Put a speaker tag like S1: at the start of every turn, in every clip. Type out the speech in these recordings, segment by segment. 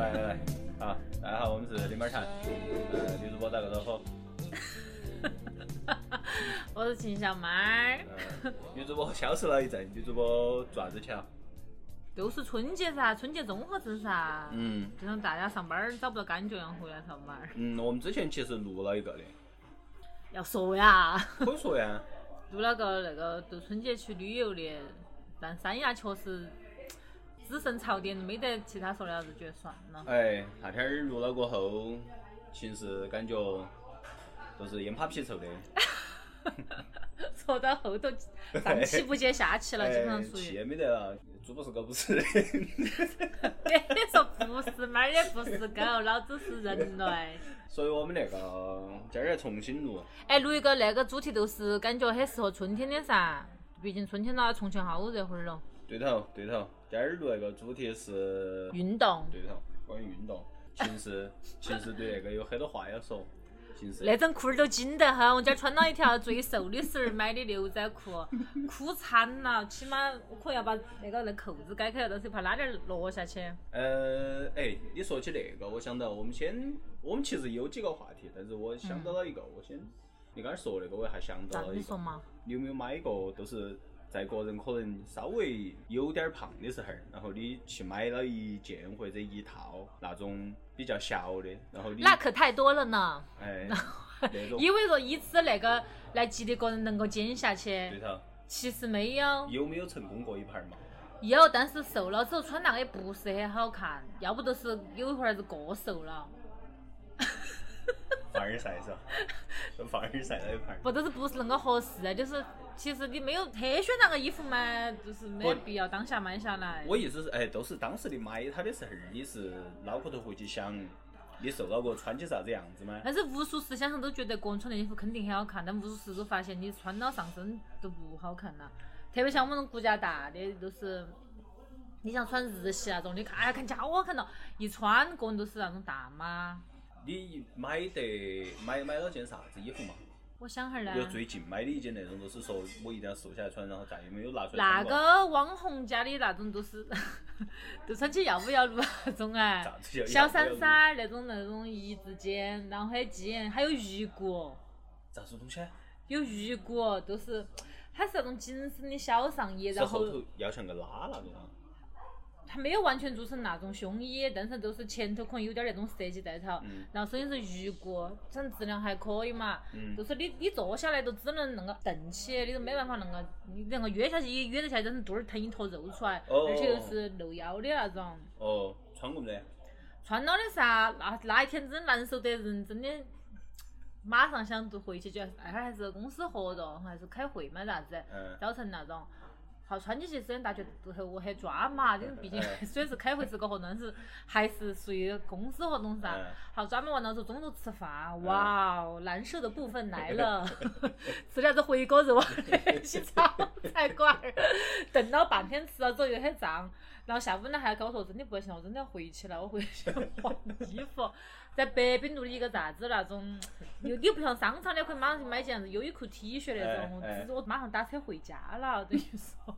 S1: 来来来，好，大家好，我们是李妹儿谈，呃，女主播打个招呼，
S2: 我是秦小妹儿，
S1: 呃，女主播消失了一阵，女主播做啥子去了？
S2: 都是春节噻，春节综合症噻，
S1: 嗯。
S2: 就像大家上班儿找不到感觉一样回来上班儿。
S1: 嗯，我们之前其实录了一个的，
S2: 要说呀，
S1: 可以说呀，
S2: 录了个那个就春节去旅游的，但三亚确实只剩槽点，没得其他说的了，就觉得算了。
S1: 哎，那天儿录了过后，其实感觉都是烟怕皮臭的，
S2: 说到后头上气不接下气了，基本上
S1: 哎
S2: 属于。
S1: 气也没得了，猪不是狗不是的，
S2: 别说不是猫也不是狗，老子是人类。
S1: 所以我们那个今儿要重新录，
S2: 哎，录一个那个主题都是感觉很适合春天的噻，毕竟春天了，重庆好热乎儿了。
S1: 对头对头，今儿录那个主题是
S2: 运动，
S1: 对头，关于运动，秦是秦是对那个有很多话要说，秦是
S2: 那种裤儿都紧得很。我今儿穿了一条最瘦的时候买的牛仔裤，哭惨了。起码我可能要把那个那扣子解开，但是怕拉链儿落下去。
S1: 呃，哎，你说起那个，我想到我们先，我们其实有几个话题，但是我想到了一个，我先，你刚才说那个，我还想到了一个，
S2: 你说嘛？
S1: 你有没有买过，都是在个人可能稍微有点儿胖的时候，然后你去买了一件或者一套那种比较小的，然后你
S2: 那可太多了呢。
S1: 哎 那种
S2: 以为说以此那个来激励个人能够减下去，
S1: 对头，
S2: 其实没有。
S1: 有没有成功过一盘儿嘛？
S2: 有，但是瘦了之后穿那个也不是很好看，要不就是有一会儿是过瘦了，
S1: 凡尔赛是吧？都凡尔赛那一盘儿。
S2: 不都是不是恁个合适，就是其实你没有特选那个衣服嘛，就是没
S1: 我
S2: 必要当下买下来。
S1: 我意思是，哎，都是当时你买它的时候，你是脑壳头会去想，你瘦到过穿起啥子样子吗？
S2: 但是无数次想象都觉得个人穿的衣服肯定很好看，但无数次都发现你穿到上身都不好看了。特别像我们这种骨架大的，都是你像穿日系那种，你看哎呀看起来好好看到，一穿个人都是那种大妈。
S1: 你买得买买了件啥子衣服嘛？
S2: 我想哈儿呢，
S1: 就最近买的一件那种，就是说我一定要瘦下来穿，然后再也没有拿出来
S2: 那
S1: 穿过。
S2: 个网红家的那种都是，都穿起要不要六那种哎
S1: 啥子叫，
S2: 小衫衫儿那种那种一字肩，然后很紧，还有鱼骨，
S1: 啥子东西啊？
S2: 有鱼骨，都是它是那种紧身的小上衣，
S1: 是
S2: 然后
S1: 后头要像个拉那种啊？
S2: 它没有完全做成那种胸衣，但是都是前头可能有点那种设计在头，
S1: 嗯
S2: 然后首先是鱼骨，反正质量还可以嘛，
S1: 嗯
S2: 就是你你坐下来都只能那个蹬起，你都没办法那个你那个约下去也约得下去，但是肚儿腾一坨肉出来，
S1: 哦
S2: 而且又是露腰的那种。
S1: 哦，穿过没得？
S2: 穿了的噻，那那一天真难受得人，真的，马上想就回去就那会儿还是公司活动还是开会嘛啥子，
S1: 嗯
S2: 早晨那种。好穿起去，虽然大家都很很抓嘛，因为毕竟
S1: 嗯
S2: 虽然是开会是个活动，但是还是属于公司活动噻
S1: 嗯。
S2: 好专门完了之后，中午吃饭，哇哦，难受的部分来了，吃点子回锅肉，去炒菜馆儿，等了半天，吃了之后又很胀，然后下午呢还要跟我说真的不行，我真的要回去了，我回去换衣服。在北滨路的一个啥子那种，又你又不像商场，的可以马上去买件子优衣库 T 恤那种，我马上打车回家了，等于说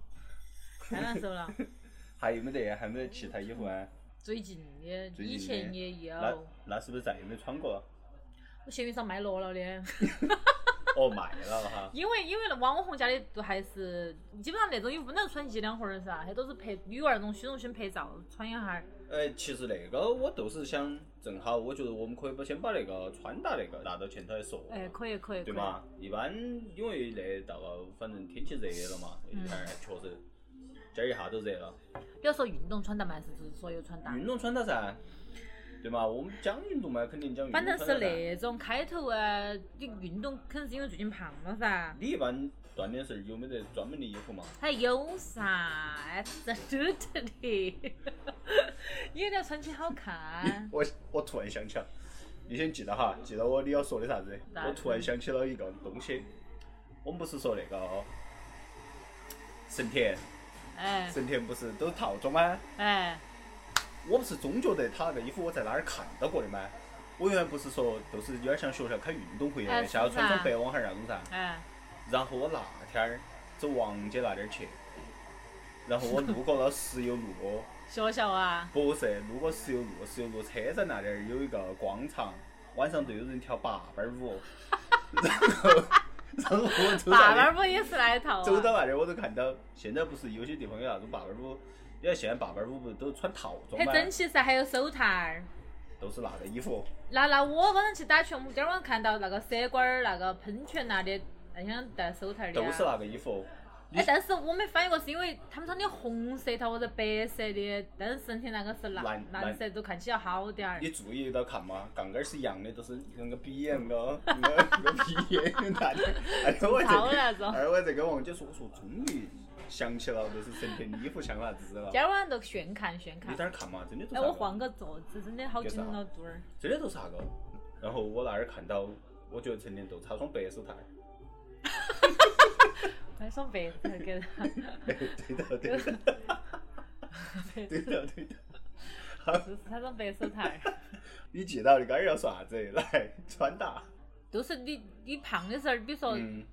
S2: 太难受了。
S1: 还有没得？还有没得其他衣服啊？
S2: 最近的，
S1: 近的
S2: 以前也有，
S1: 那那是不是再也没穿过？
S2: 我闲鱼上卖落了的。
S1: 哦，卖了哈。
S2: 因为因为那网红家的都还是基本上那种衣服不能穿一两回儿噻，还都是拍女娃儿那种虚荣心拍照穿一下儿。
S1: 呃，其实那个我都是想，正好我觉得我们可以把先把那个穿搭那个拿到前头来说，
S2: 哎，可以可以。
S1: 对嘛？一般因为那到了反正天气热了嘛，那一天儿确实今儿一下都热了。
S2: 比如说运动穿搭嘛，还是就是所有穿搭。
S1: 运动穿搭噻，对嘛？我们讲运动嘛，肯定讲运动
S2: 反正是。那种开头啊，你运动肯定是因为最近胖了噻。
S1: 你一般锻炼时候有没得专门的衣服嘛？
S2: 还有噻，这都得的，因为你要穿起好看。
S1: 我我突然想起了，你先记到哈，记到我你要说的啥子？我突然想起了一个东西，我们不是说那个神田，
S2: 哎
S1: 神田不是都是套装吗？
S2: 哎，
S1: 我不是总觉得他那个衣服我在哪儿看到过的吗？我原来不是说都是有点像学校开运动会
S2: 哎
S1: 的，下午
S2: 是
S1: 穿双白网鞋那种噻。
S2: 哎，
S1: 然后我那天儿走王姐那点儿去，然后我路过了石油路，
S2: 学校啊，
S1: 不是，路过石油路，石油路车站那点儿有一个广场，晚上都有人跳八瓣舞，然后然后我走
S2: 八
S1: 在
S2: 瓣舞也是那一套啊。
S1: 走到那点儿我都看到，现在不是有些地方有那种八瓣舞，因为现在八瓣舞不是都穿套装吗？
S2: 很整齐噻，还有手套儿。
S1: 都是那个衣服，
S2: 那那我晚上去打拳，我们今儿晚上看到那个蛇管儿、那个喷泉那里，那像戴手套儿的啊。
S1: 都是那个衣服。
S2: 哎，但是我没反应过，是因为他们穿的红色头或者白色的，但是身体那个是蓝
S1: 蓝
S2: 蓝色，都看起要好点儿。
S1: 你注意到看嘛，杠杆儿是一样的，都是那个鼻眼个，那个那个鼻眼那的。哎，我
S2: 糙
S1: 这
S2: 那种。
S1: 二我在跟王姐说，我说终于想起了，就是成天衣服像啥子了
S2: 今。儿晚上都炫看炫看
S1: 你。在那儿看嘛，真的都
S2: 哎，
S1: 那
S2: 我换个坐姿，真的好紧了肚儿。
S1: 真的都是那个。然后我那儿看到，我觉得成天都插双白手套儿。
S2: 买双白色给他，
S1: 对头对头对的对的。
S2: 就是他双白手套。
S1: 你记到你刚才要说啥子？来，穿搭。
S2: 就是你你胖的时候，比如说
S1: 嗯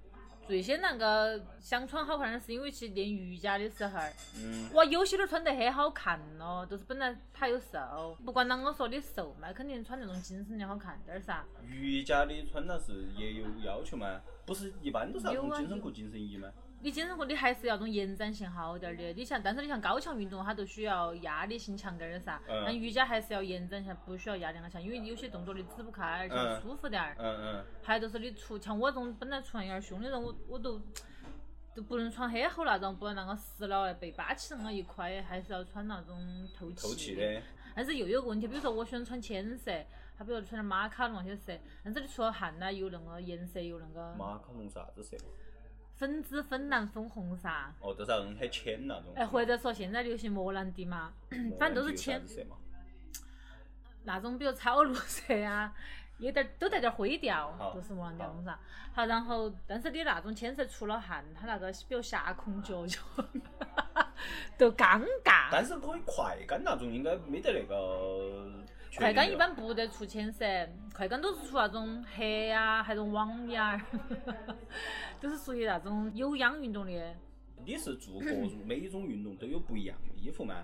S2: 最先那个想穿好看的是因为去练瑜伽的时候儿，
S1: 嗯。
S2: 哇，有些都穿得很好看咯，就是本来他又瘦，不管啷个说你瘦嘛，肯定穿那种紧身的好看点儿噻。
S1: 瑜伽的穿搭是也有要求吗？不是一般都是那种紧身裤、紧身衣吗？
S2: 你健身裤你还是要那种延展性好点儿的，你像但是你像高强运动它都需要压力性强点儿的噻，
S1: 嗯
S2: 但瑜伽还是要延展性，不需要压力那么强，因为有些动作你支不开，而且
S1: 嗯
S2: 舒服点儿。
S1: 嗯嗯。
S2: 还有就是你出像我这种本来出汗有点凶的人，我我都都不能穿很厚那种，不然那个湿了被扒起那么一块，还是要穿那种透
S1: 透气
S2: 的。
S1: 的，
S2: 但是又有个问题，比如说我喜欢穿浅色，他比如说穿点马卡龙那些色，但是你出了汗呢，又那个颜色又那个
S1: 马卡龙啥子色？
S2: 粉紫、粉蓝、粉红噻。
S1: 哦，都是那种很浅那种。
S2: 哎，或者说现在流行莫兰迪嘛，反正都是浅
S1: 色嘛。
S2: 那种，比如草绿色啊，有点儿都带点儿灰调
S1: 好，
S2: 都是莫兰迪那种噻。好，然后但是你那种浅色出了汗，它那个比如下空脚就 都尴尬。
S1: 但是可以快干那种，应该没得那个。
S2: 快干一。般不得出浅色，快干都是出那种黑呀、还有网眼儿，都是属于那种有氧运动的。
S1: 你是做各种每一种运动都有不一样的衣服吗？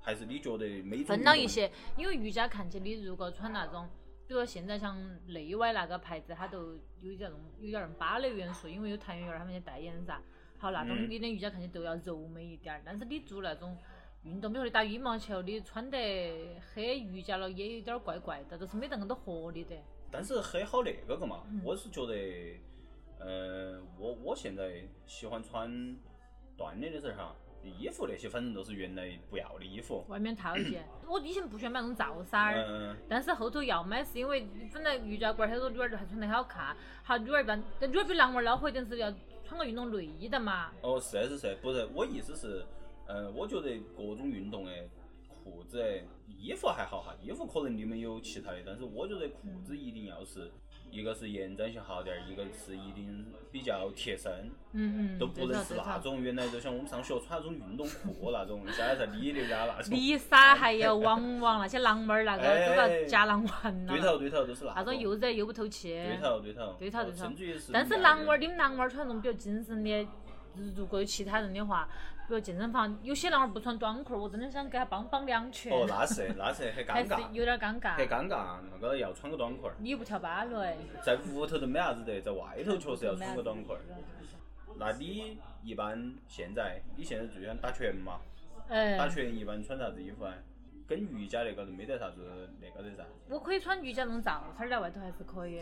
S1: 还是你觉得每种
S2: 分了一些，因为瑜伽看起你如果穿那种，比如说现在像内外那个牌子，它都有点儿有点儿芭蕾元素，因为有谭元元他们的代言噻。好，那种
S1: 嗯
S2: 你的瑜伽看起都要柔美一点儿，但是你做那种运动，比如说你打羽毛球，你穿得很瑜伽了，也有点儿怪怪的，就是没得那么多活力的。
S1: 但是很好那个个嘛，
S2: 嗯
S1: 我是觉得，呃，我我现在喜欢穿锻炼的时候哈，衣服那些反正都是原来不要的衣服。
S2: 外面套一件，我以前不喜欢买那种罩衫儿。
S1: 嗯，
S2: 但是后头要买是因为本来瑜伽馆儿很多女娃儿都还穿得很好看，好女娃儿一般，但女娃儿比男娃儿恼火一点是要穿个运动内衣的嘛。
S1: 哦，是是是，不是我意思是，呃，我觉得各种运动的裤子、衣服还好哈，衣服可能你们有其他的，但是我觉得裤子一定要是，一个是延展性好点儿，一个是一定比较贴身，
S2: 嗯嗯，
S1: 都不能是那。种原来就像我们上学穿那种运动裤那种，现在在李宁家那种。
S2: 丽莎 还有网网那些狼娃儿那个
S1: 哎
S2: 都要夹狼丸了，
S1: 对头对头，都是那
S2: 那种又热又不透气。
S1: 对头对头
S2: 对头对头但是男娃儿，你们男娃儿穿那种比较紧身的，如果有其他人的话，比如健身房有些男娃儿不穿短裤儿，我真的想给他帮帮两拳，
S1: 哦，那是那是很
S2: 还是
S1: 尴尬，
S2: 有点儿尴尬
S1: 很。尴尬，那个要穿个短裤儿，
S2: 你又不跳芭蕾，
S1: 在屋头都没啥子得，在外头确实要穿个短裤儿。那你一般现在你现在最喜欢打拳嘛？
S2: 哎，
S1: 打拳一般穿啥子衣服啊？跟瑜伽那个都没得啥子那个的噻。
S2: 我可以穿瑜伽那种罩衫儿在外头还是可以，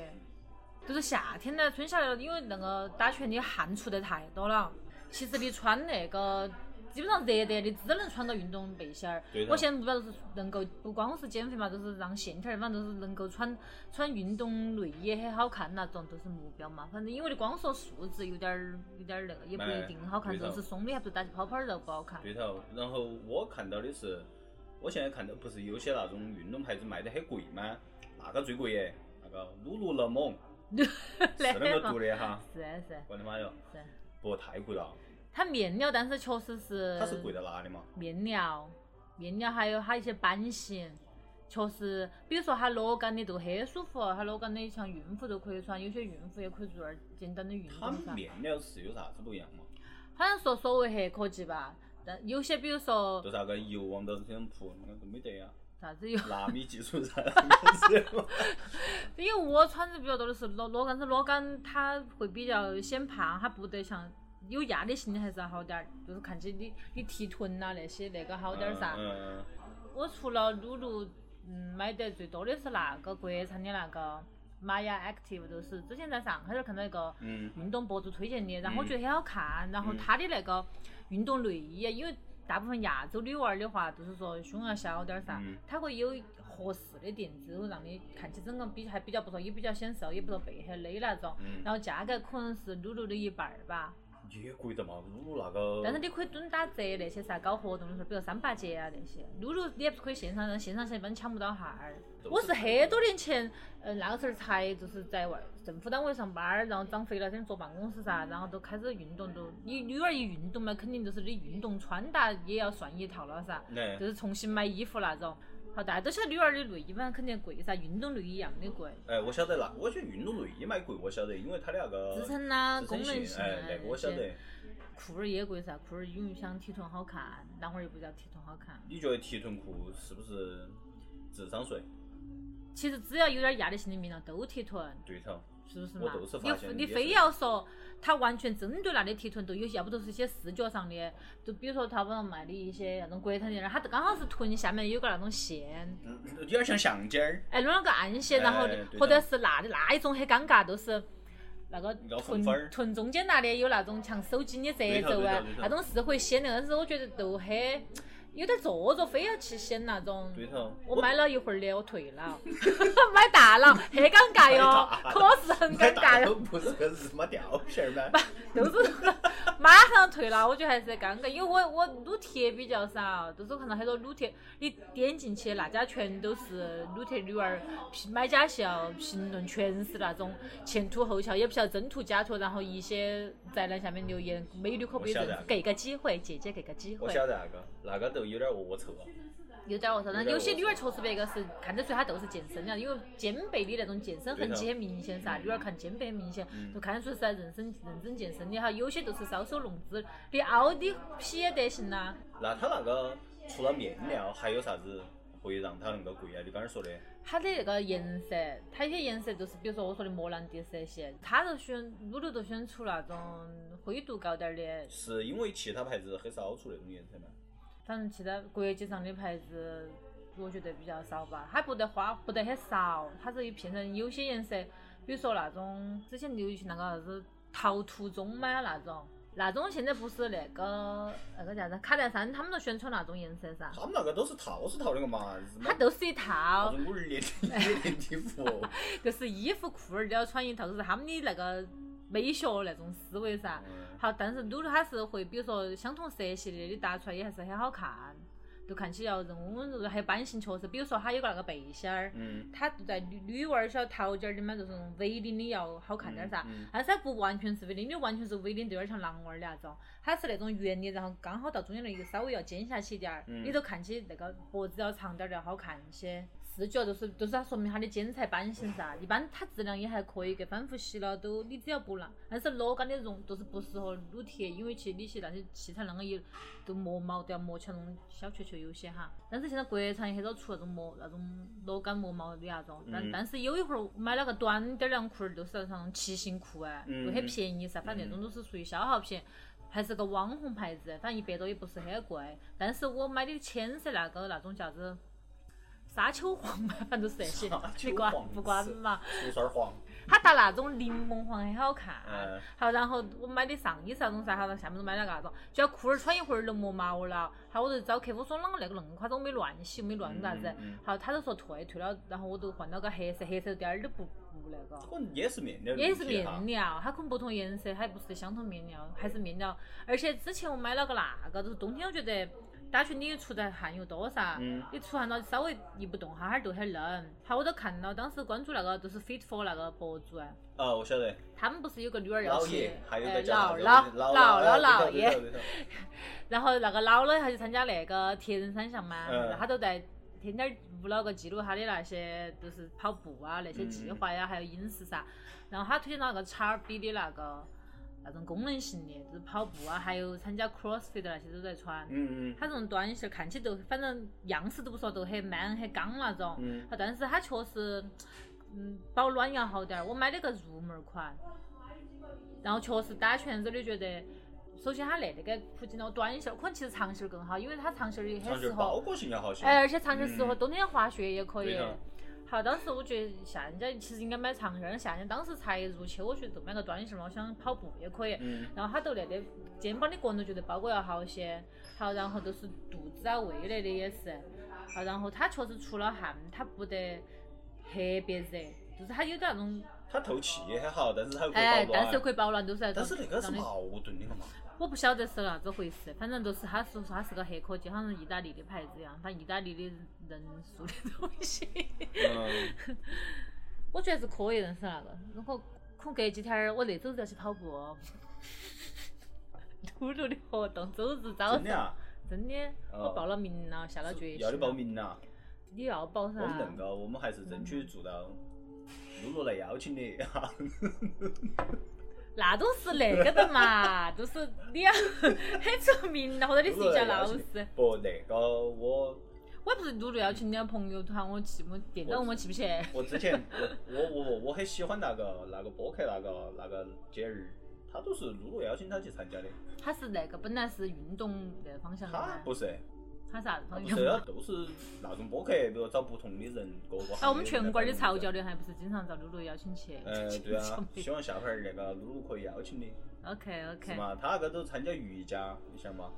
S2: 就是夏天呢，春夏了，因为那个打拳的汗出得太多了。其实你穿那个，基本上热得你只能穿个运动背心儿
S1: 对。
S2: 我现在目标就是能够不光是减肥嘛，就是让线条儿，反正就是能够穿穿运动内衣很好看那种，都是目标嘛。反正因为你光说数字有点儿有点儿那个，也不一定好看，就是松的还不如打起泡泡儿肉不好看。
S1: 对头，然后我看到的是，我现在看到不是有些那种运动牌子卖的很贵吗？那个最贵耶，那个鲁鲁勒蒙是那个读的哈，
S2: 是是
S1: 我的妈哟，
S2: 是，
S1: 不太贵了，
S2: 它面料，但是确实是
S1: 它是贵在哪里嘛？
S2: 面料，面料还有它一些版型，确实，比如说它裸感的都很舒服，它裸感的像孕妇都可以穿，有些孕妇也可以做点儿简单的运动噻。
S1: 面料是有啥子不一样嘛？
S2: 好像说所谓黑科技吧，但有些比如说
S1: 就是那个油往到身上扑，那个都没得呀。
S2: 啥子有，
S1: 纳米技术噻，
S2: 因为我穿的比较多的是裸裸杆子，裸杆它会比较显胖，它不得像有压力性的还是要好点儿，就是看起你你提臀呐、那些那个好点儿噻。
S1: 嗯，
S2: 我除了露露，嗯，买的最多的是那个国产的那个玛雅 Active，就是之前在上海这儿看到一个
S1: 嗯。
S2: 运动博主推荐的，然后我觉得很好看，然后它的那个运动内衣，因为大部分亚洲女娃儿的话，就是说胸要小点儿噻
S1: 嗯，
S2: 它会有合适的垫子，会让你看起整个比还比较不错，也比较显瘦，也不说背很勒那种。
S1: 嗯
S2: 然后价格可能是露露的一半儿吧，
S1: 也贵的嘛，露露那个。
S2: 但是你可以蹲打折那些噻，搞活动的时候，比如三八节啊那些，露露你也不可以线上，线上现在一般抢不到号儿。我是很多年前，呃，那个时候才就是在外政府单位上班儿，然后长肥了，先坐办公室噻，然后都开始运动，都你女儿一运动嘛，肯定就是你运动穿搭也要算一套了噻，
S1: 哎
S2: 就是重新买衣服那种。好，大家都晓得女儿的内衣嘛，肯定贵噻，运动内衣一样的贵，
S1: 哎，我晓得那，我觉得运动内衣卖贵，我晓得，因为它的那个
S2: 支撑呐、
S1: 支
S2: 功能性啊
S1: 哎，那个我晓
S2: 些。
S1: 得。
S2: 裤儿也贵噻，裤儿因为想提臀好看，男娃儿又不叫提臀好看。
S1: 你觉得提臀裤是不是智商税？
S2: 其实只要有点压力性的面料都提臀，
S1: 对头，
S2: 是不是嘛？你你非要说它完全针对那里提臀，都有些要不都是一些视觉上的，就比如说淘宝上卖的一些那种国产的，它刚好是臀下面有个那种线，
S1: 嗯，有点像橡筋儿。
S2: 哎，弄了个暗线，然后或者是那那一种很尴尬，都是。那个臀臀中间那里有那种像手机的褶皱啊那种是会显的，但是我觉得都很有点做作，非要去显那种。
S1: 对头。
S2: 我买了一会儿的，我退了，买大了，很尴尬哟，可是很尴尬哟，
S1: 都不是个日妈吊线儿吗？
S2: 都是马上退了，我觉得还是尴尬，因为我我撸铁比较少，都是我看到很多撸铁，你点进去那家全都是撸铁女儿，评买家秀评论全是那种前凸后翘，也不晓得真图假图，然后一些在那下面留言，美女可不可以给个机会，姐姐给个机会我。
S1: 晓得那个，那个都有点恶臭啊。
S2: 有点儿恶臭，但
S1: 有
S2: 些女儿确实别个是看得出她都是健身的，因为肩背的那种健身痕迹很明显噻，女儿看肩背很明显，
S1: 嗯
S2: 就看得出是在认真认真健身的哈。有些就是搔首弄姿，连凹的皮也得行呐。
S1: 那它那个除了面料，还有啥子会让它能够贵啊？你刚才说的，
S2: 它的那个颜色，它有些颜色就是比如说我说的莫兰迪色系，它就选露露都选出那种灰度高点儿的，
S1: 是因为其他牌子很少出那种颜色吗？
S2: 反正其他国际上的牌子，我觉得比较少吧。它不得花，不得很少，它是变成有些颜色，比如说那种之前流行那个啥子陶土棕嘛那种，那种现在不是那个那个叫啥子卡戴珊他们都宣传那种颜色噻，
S1: 他们那个都是套是套那个嘛，
S2: 它都是一
S1: 那
S2: 套，
S1: 种五二连体连体服，
S2: 就是衣服裤儿都要穿一套，就是他们的那个美学那种思维噻。
S1: 嗯
S2: 好，但是露露它是会，比如说相同色系的，你搭出来也还是很好看，就看起要人温温柔柔，还有版型确实，比如说它有个那个背心儿，
S1: 嗯，
S2: 它在女女娃儿小桃尖儿的嘛，就是那种 V 领的要好看点儿噻。但是它不完全是 V 领，你完全是 V 领，就有点像狼娃儿的那种。它是那种圆的，然后刚好到中间那一个稍微要尖下去点儿，
S1: 嗯
S2: 你都看起那个脖子要长点儿的要好看一些。视觉就是就是它说明它的剪裁版型噻，一般它质量也还可以，给反复洗了都你只要不烂。但是裸杆的绒都是不适合撸铁，因为其实你去那些器材啷个也都磨毛都要磨起来那种小球球有些哈。但是现在国产也很少出那种磨那种裸杆磨毛的那种，但、
S1: 嗯
S2: 但是有一会儿买了个短点儿凉裤儿，都是那种骑行裤哎，就很便宜噻，反正那种都是属于消耗品。还是个网红牌子，反正一百多也不是很贵。但是我买的浅色那个那种叫子沙丘黄嘛，反 正都是那些
S1: 沙，丘
S2: 你管不管嘛？
S1: 出色儿黄，
S2: 它搭那种柠檬黄很好看。
S1: 嗯
S2: 好，然后我买的上衣是那种噻，好，然后下面都买了个那种，就要裤儿穿一会儿就磨毛了。好，我就找客服说啷个那个恁夸张，我没乱洗，没乱啥子。好，他就说退，退了，然后我就换了个黑色，黑色点儿都不不那个。
S1: 可能也是面料
S2: 也是面料，它可能不同颜色，它不是相同面料，还是面料。而且之前我买了个那个，就是冬天我觉得打群里出的汗又多噻，
S1: 嗯
S2: 你出汗了稍微一不动哈哈儿就很冷。好，我都看到，当时关注那个就是 Fit for 那个博主啊，
S1: 哦，我晓得，
S2: 他们不是有个女儿要去
S1: 老爷，还有
S2: 呃
S1: 个叫
S2: 老
S1: 啥子老
S2: 爷，然后那个姥姥还去参加那个铁人三项嘛，
S1: 嗯
S2: 他都在天天录了个记录他的那些就是跑步啊那些计划呀，还有饮食噻。然后他推荐了个叉儿比的那个那种功能性的，就是跑步啊，还有参加 CrossFit 的那些都在穿。
S1: 嗯嗯
S2: 它这种短袖看起都反正样式都不说都很 man 很刚那种，
S1: 嗯
S2: 好但是它确实，嗯，保暖要好点儿。我买了个入门款，然后确实打拳之后觉得，首先它那那个普及了短袖，可能其实长袖更好，因为它长袖也很适
S1: 长袖包
S2: 合，
S1: 裹性要好些。
S2: 哎，而且长袖适合
S1: 嗯
S2: 冬天滑雪也可以。好，当时我觉得夏天其实应该买长袖，但是夏天当时才入秋，我觉得就买个短袖嘛，我想跑步也可以。
S1: 嗯
S2: 然后它都那个肩膀的个人都觉得包裹要好些，好，然后都是肚子啊、胃那的也是，好，然后它确实出了汗，它不得特别热，就是它有点那种，
S1: 它透气也很好，但是它可以
S2: 哎，
S1: 保暖。
S2: 但是又可以保暖，都是
S1: 但是那个是矛盾的嘛。
S2: 我不晓得是啥子回事，反正就是他说说它是个黑科技，好像意大利的牌子一样，反正意大利的人数的东西。
S1: 嗯，
S2: 我觉得是可以认识那个，如果可能隔几天儿我那周日要去跑步哦，露露的活动，周日早上，
S1: 真的啊？
S2: 真的，
S1: 哦
S2: 我报了名了，下了决心。
S1: 要你报？名了？
S2: 你要报噻
S1: 我。们恁个，我们还是争取做到露露来邀请你。
S2: 那都是那个的嘛，都是你要很出名了，或者你是一家老师。
S1: 不，那个我
S2: 我不是露露邀请你的朋友团，我去，我店长问我去不去？
S1: 我之前我我我我很喜欢那个那个播客那个那个姐儿，她都是露露邀请她去参加的。
S2: 她是那个本来是运动那个方向的
S1: 他
S2: 吗？
S1: 不是，
S2: 他啥子
S1: 他
S2: 方向
S1: 不是啊，都是那种播客，比如找不同的人，各个行业
S2: 啊，我们全国的
S1: 潮
S2: 潮教练还不是经常找露露邀请去？
S1: 呃，对啊，希望下盘儿那个露露可以邀请你
S2: ，OK OK。
S1: 嘛？他那个都参加瑜伽，你想嘛？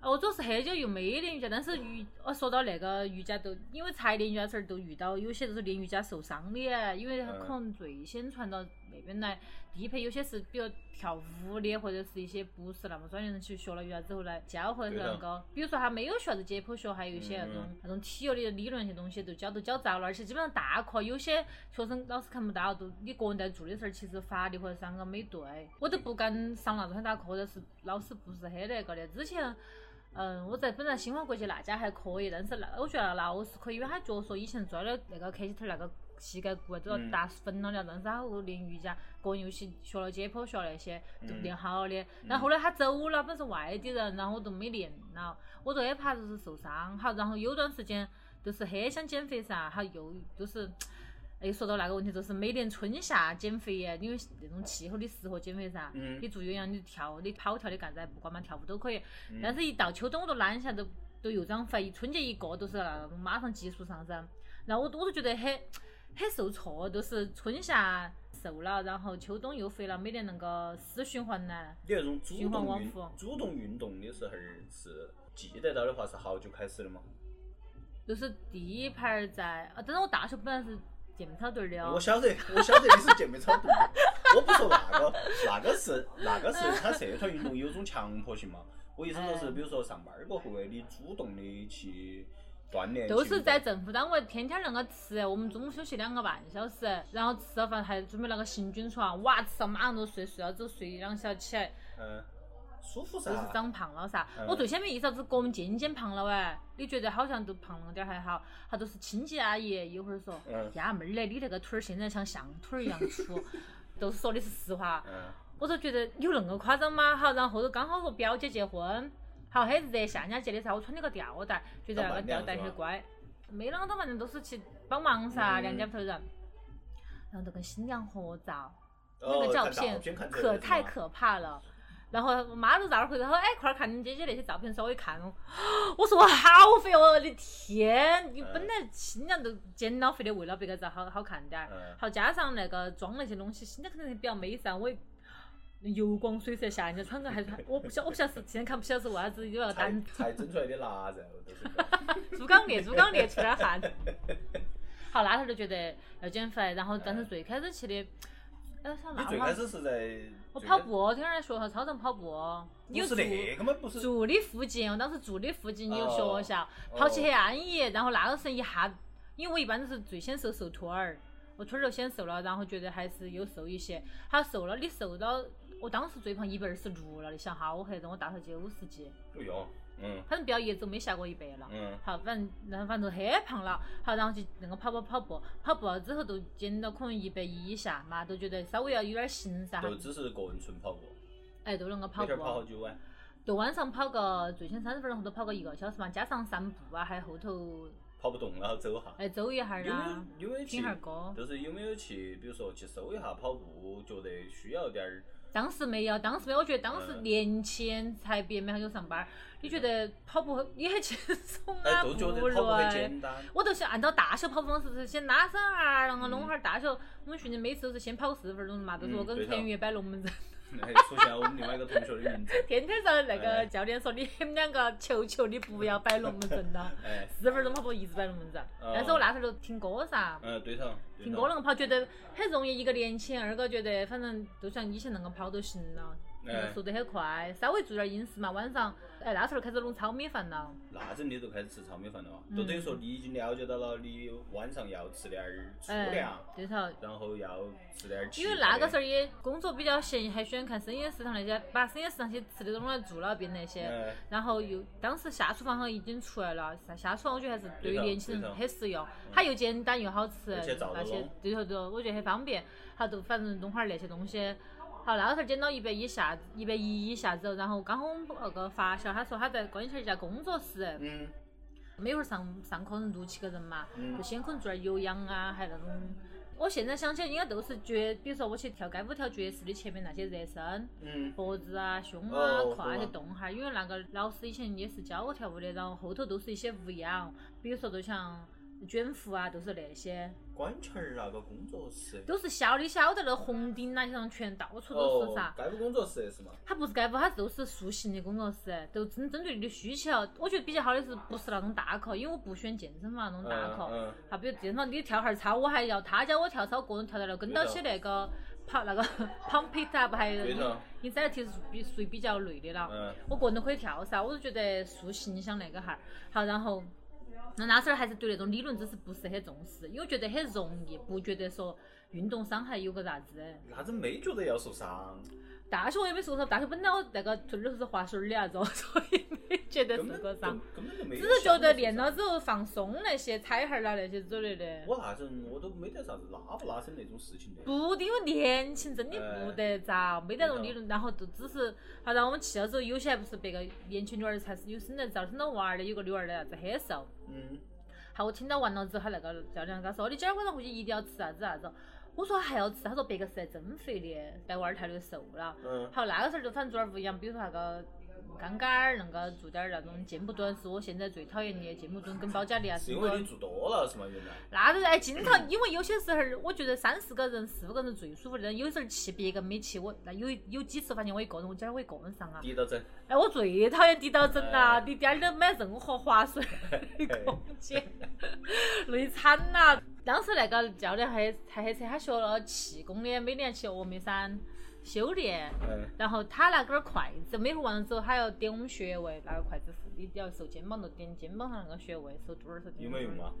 S2: 哦，我主要是很久又没练瑜伽，但是瑜，哦说到那个瑜伽都，因为才练瑜伽时候都遇到有些就是练瑜伽受伤的，因为他
S1: 嗯
S2: 可能最先传到那边来，地配有些是比如跳舞的，或者是一些不是那么专业的人去学了瑜伽之后来教，或者是那个，比如说他没有学啥子解剖学，还有一些那种、
S1: 嗯
S2: 那种体育的理论一些东西都教都教着了，而且基本上大课有些学生老师看不到，都你个人在做的时候，其实发力或者啥个没对，我都不敢上那种很大课，或者是老师不是很那个的。之前，嗯，我在本来新华国际那家还可以，但是那我觉得那老师可以，因为他脚说以前摔了那个客气腿那个膝盖骨啊都要
S1: 嗯
S2: 打粉了的，但是他后练瑜伽，个人又去学了解剖学那些都
S1: 嗯
S2: 练好了的。然后后来他走了，本是外地人，然后我都没练了，我都很怕就是受伤。好，然后有段时间就是很想减肥噻，好又就是。哎，说到那个问题，就是每年春夏减肥耶，因为那种气候的适合减肥噻。
S1: 嗯
S2: 你做有氧，你跳，你跑跳的干啥不管嘛，跳舞都可以。
S1: 嗯
S2: 但是，一到秋冬我都懒下，都都又长肥。春节一过，都是那种马上急速上升。然后我我都觉得很很受挫，就是春夏瘦了，然后秋冬又肥了，每年那个死循环呢。
S1: 你那种主动运
S2: 往复
S1: 主动运动的时候是记得到的话是好久开始的嘛？
S2: 就是第一盘儿在，啊，但是我大学本来是健美操队的哦。
S1: 我晓得，我晓得你是健美操队的，我不说那个，那个是那个是 他社团运动有种强迫性嘛。我意思说是，
S2: 哎
S1: 比如说上班儿过后诶，你主动的去锻炼，
S2: 都是在政府单位天天那个吃，我们中午休息两个半小时，然后吃了饭还准备那个行军床，哇，吃了马上就睡，睡了之后睡两小时起来，
S1: 嗯舒服噻
S2: 就。是长胖了噻。
S1: 嗯
S2: 我最先没意识到是国民渐渐胖了哎，你觉得好像都胖了点儿还好，他都是清洁阿姨一会儿说，
S1: 嗯
S2: 呀妹儿嘞，你那个腿儿现在像象腿儿一样粗，都是说的是实话。
S1: 嗯
S2: 我就觉得有恁个夸张吗？好，然后后头刚好和表姐结婚，好很热，夏家节的时候我穿了个吊带，觉得那个吊带很乖，没啷个当伴娘都是去帮忙噻，
S1: 嗯
S2: 娘家头人，然后都跟新娘合照，那
S1: 哦
S2: 个照片可太可怕了。然后我妈都绕儿回头说：“哎，快点看你姐姐那些照片。”稍微看，我说：“我好肥哦！我的天，你本来新娘都减了肥的，为了别个照好好看点儿。
S1: 嗯
S2: 好加上那个妆那些东西，新娘肯定是比较美噻。我也油光水色下，人家穿个还穿，我不晓我不晓得是现在看不晓得是为啥子有那个
S1: 才
S2: 单
S1: 才蒸出来的腊肉都是。
S2: 猪刚烈，猪刚烈出点汗。好，那头就觉得要减肥，然后但是最开始去的，哎，想那会儿
S1: 你最开始是在
S2: 我跑步，听人家学校操场跑步，你
S1: 是
S2: 住
S1: 那个吗？不是
S2: 住的附近，我当时住的附近有
S1: 哦
S2: 学校，
S1: 哦
S2: 跑起很安逸。然后那个时候一下，因为我一般都是最先瘦瘦腿儿，我腿儿就先瘦了，然后觉得还是有瘦一些。他瘦了，你瘦到我当时最胖一百二十六了，你想好黑，我大头九十几，
S1: 哎呦，嗯
S2: 反正不要一直没下过一百了。
S1: 嗯
S2: 好，反正然后反正很胖了，好，然后就那个跑跑跑步，跑步了之后都减到可能一百一以下嘛，都觉得稍微要有点形噻。
S1: 就只是个人纯跑步。
S2: 哎，都能够跑
S1: 每天跑好。久啊？
S2: 就晚上跑个最起三十分钟，后头跑个一个小时嘛，加上散步啊，还有后头
S1: 跑不动了，走哈。
S2: 哎走一下儿
S1: 有没
S2: 啊，
S1: 有有没有去
S2: 听下儿歌。
S1: 就是有没有去，比如说去搜一下跑步，觉得需要点儿，
S2: 当时没有，当时没有，我觉得当时
S1: 嗯
S2: 年轻才毕业没好久上班儿，你觉得跑步也很轻松
S1: 哎，
S2: 啊，
S1: 就觉得
S2: 不
S1: 跑步很
S2: 累。
S1: 简单。
S2: 我都是按照大小跑步方式，是先拉伸哈，然后弄哈儿大小。我们训练每次都是先跑四十分钟嘛，都是我跟
S1: 嗯对头
S2: 田园摆龙门阵。
S1: 哎，出现了我们另外一个同学的名字。
S2: 天天上那个
S1: 哎
S2: 教练说你们两个求求你不要摆龙门阵了，
S1: 哎，
S2: 四十分钟跑步一直摆龙门阵。
S1: 哦
S2: 但是我那时候就听歌噻，
S1: 嗯，对头。
S2: 听歌那个跑，觉得很容易。一个年轻，二个觉得反正就像以前那个跑就行了，
S1: 哎
S2: 速度很快，稍微做点饮食嘛。晚上，哎，那时候开始弄炒米饭了。
S1: 那阵你就开始吃炒米饭了，
S2: 嗯
S1: 就等于说你已经了解到了你晚上要吃点儿粗
S2: 哎
S1: 粮，，
S2: 对头。
S1: 然后要吃点儿
S2: 因为那个时候也工作比较闲，还喜欢看深夜食堂那些，把深夜食堂些吃的东西做了变那些。
S1: 哎，
S2: 然后又当时下厨房好像已经出来了，下下厨房我觉得还是对于年轻人很实用，它又简单又好吃
S1: 而且
S2: 那些
S1: 拢
S2: 对头对头，我觉得很方便。好，就反正弄哈儿那些东西。好，那个时候捡到一百一下，一百一一下子，然后刚好我们那个发小他说他在关前儿一家工作室，
S1: 嗯
S2: 每会儿上上课人六七个人嘛，
S1: 嗯
S2: 就先可能做点有氧啊，还有那种。我现在想起来，应该都是绝，比如说我去跳街舞跳爵士的前面那些热身，
S1: 嗯，
S2: 脖子啊、胸啊
S1: 哦、
S2: 胯那些动哈儿，因为那个老师以前也是教我跳舞的，然后后头都是一些无氧，比如说就像卷腹啊，都是那些，
S1: 关前儿那个工作室。
S2: 都是小你晓得那红顶那些上全到处都是噻。
S1: 哦，该不工作室是吗？
S2: 它不是街舞，它都是塑形的工作室，都针针对你的需求。我觉得比较好的是不是那种大课，因为我不喜欢健身房那种大课。
S1: 嗯
S2: 好，比如健身房你跳哈儿操，我还要他教我跳操，个人跳得了，跟到起那个跑那个 pump it up，还有
S1: 对头
S2: 你这题是比属于比较累的了。
S1: 嗯
S2: 我个人都可以跳噻，我就觉得塑形像那个哈儿。好，然后那那时候还是对那种理论知识不是很重视，因为觉得很容易，不觉得说运动伤害有个啥子。
S1: 那阵没觉得要受伤，
S2: 大学我也没受伤，大学本来我那个腿儿都是滑水儿的那种，所以没觉得
S1: 根本就
S2: 受过伤，只是觉得练了之后放松那些踩哈儿啦那些之类的。
S1: 我那阵我都没得啥子拉不拉伸那种事情的。
S2: 不，因为年轻真的不得着，没得那种理论，然后就只是，好，然后我们去了之后，有些还不是别个年轻女儿才是有生得早生到娃儿的，有个女儿的啥子很瘦。
S1: 嗯，
S2: 好，我听到完了之后，他那个教练跟他说，你今儿晚上回去一定要吃啥子啥子。我说还要吃，他说别个是在增肥的，带娃儿太的瘦了。
S1: 嗯
S2: 好，那个时候就反正做点不一样，比如说那个刚刚儿，恁个做点儿那种箭步蹲，是我现在最讨厌的箭步蹲跟保加利亚
S1: 是因为你。做多了是吗？原来？
S2: 那都是哎，经常因为有些时候，我觉得三四个人、四五个人最舒服的，有时候去别个没去，我那有有几次发现我一个人，我今儿我一个人上啊。
S1: 跌到整。
S2: 哎，我最讨厌跌倒枕啦，
S1: 哎
S2: 你点儿都没任何划水的空间，累惨啦！当时那个教练还还很扯，他学了气功的，每年去峨眉山修炼。
S1: 嗯，
S2: 然后他那根儿筷子，每回完了之后，他要点我们穴位，那个筷子是你要手肩膀就点肩膀上那个穴位，手肚儿受肩膀。
S1: 有没有用？啊？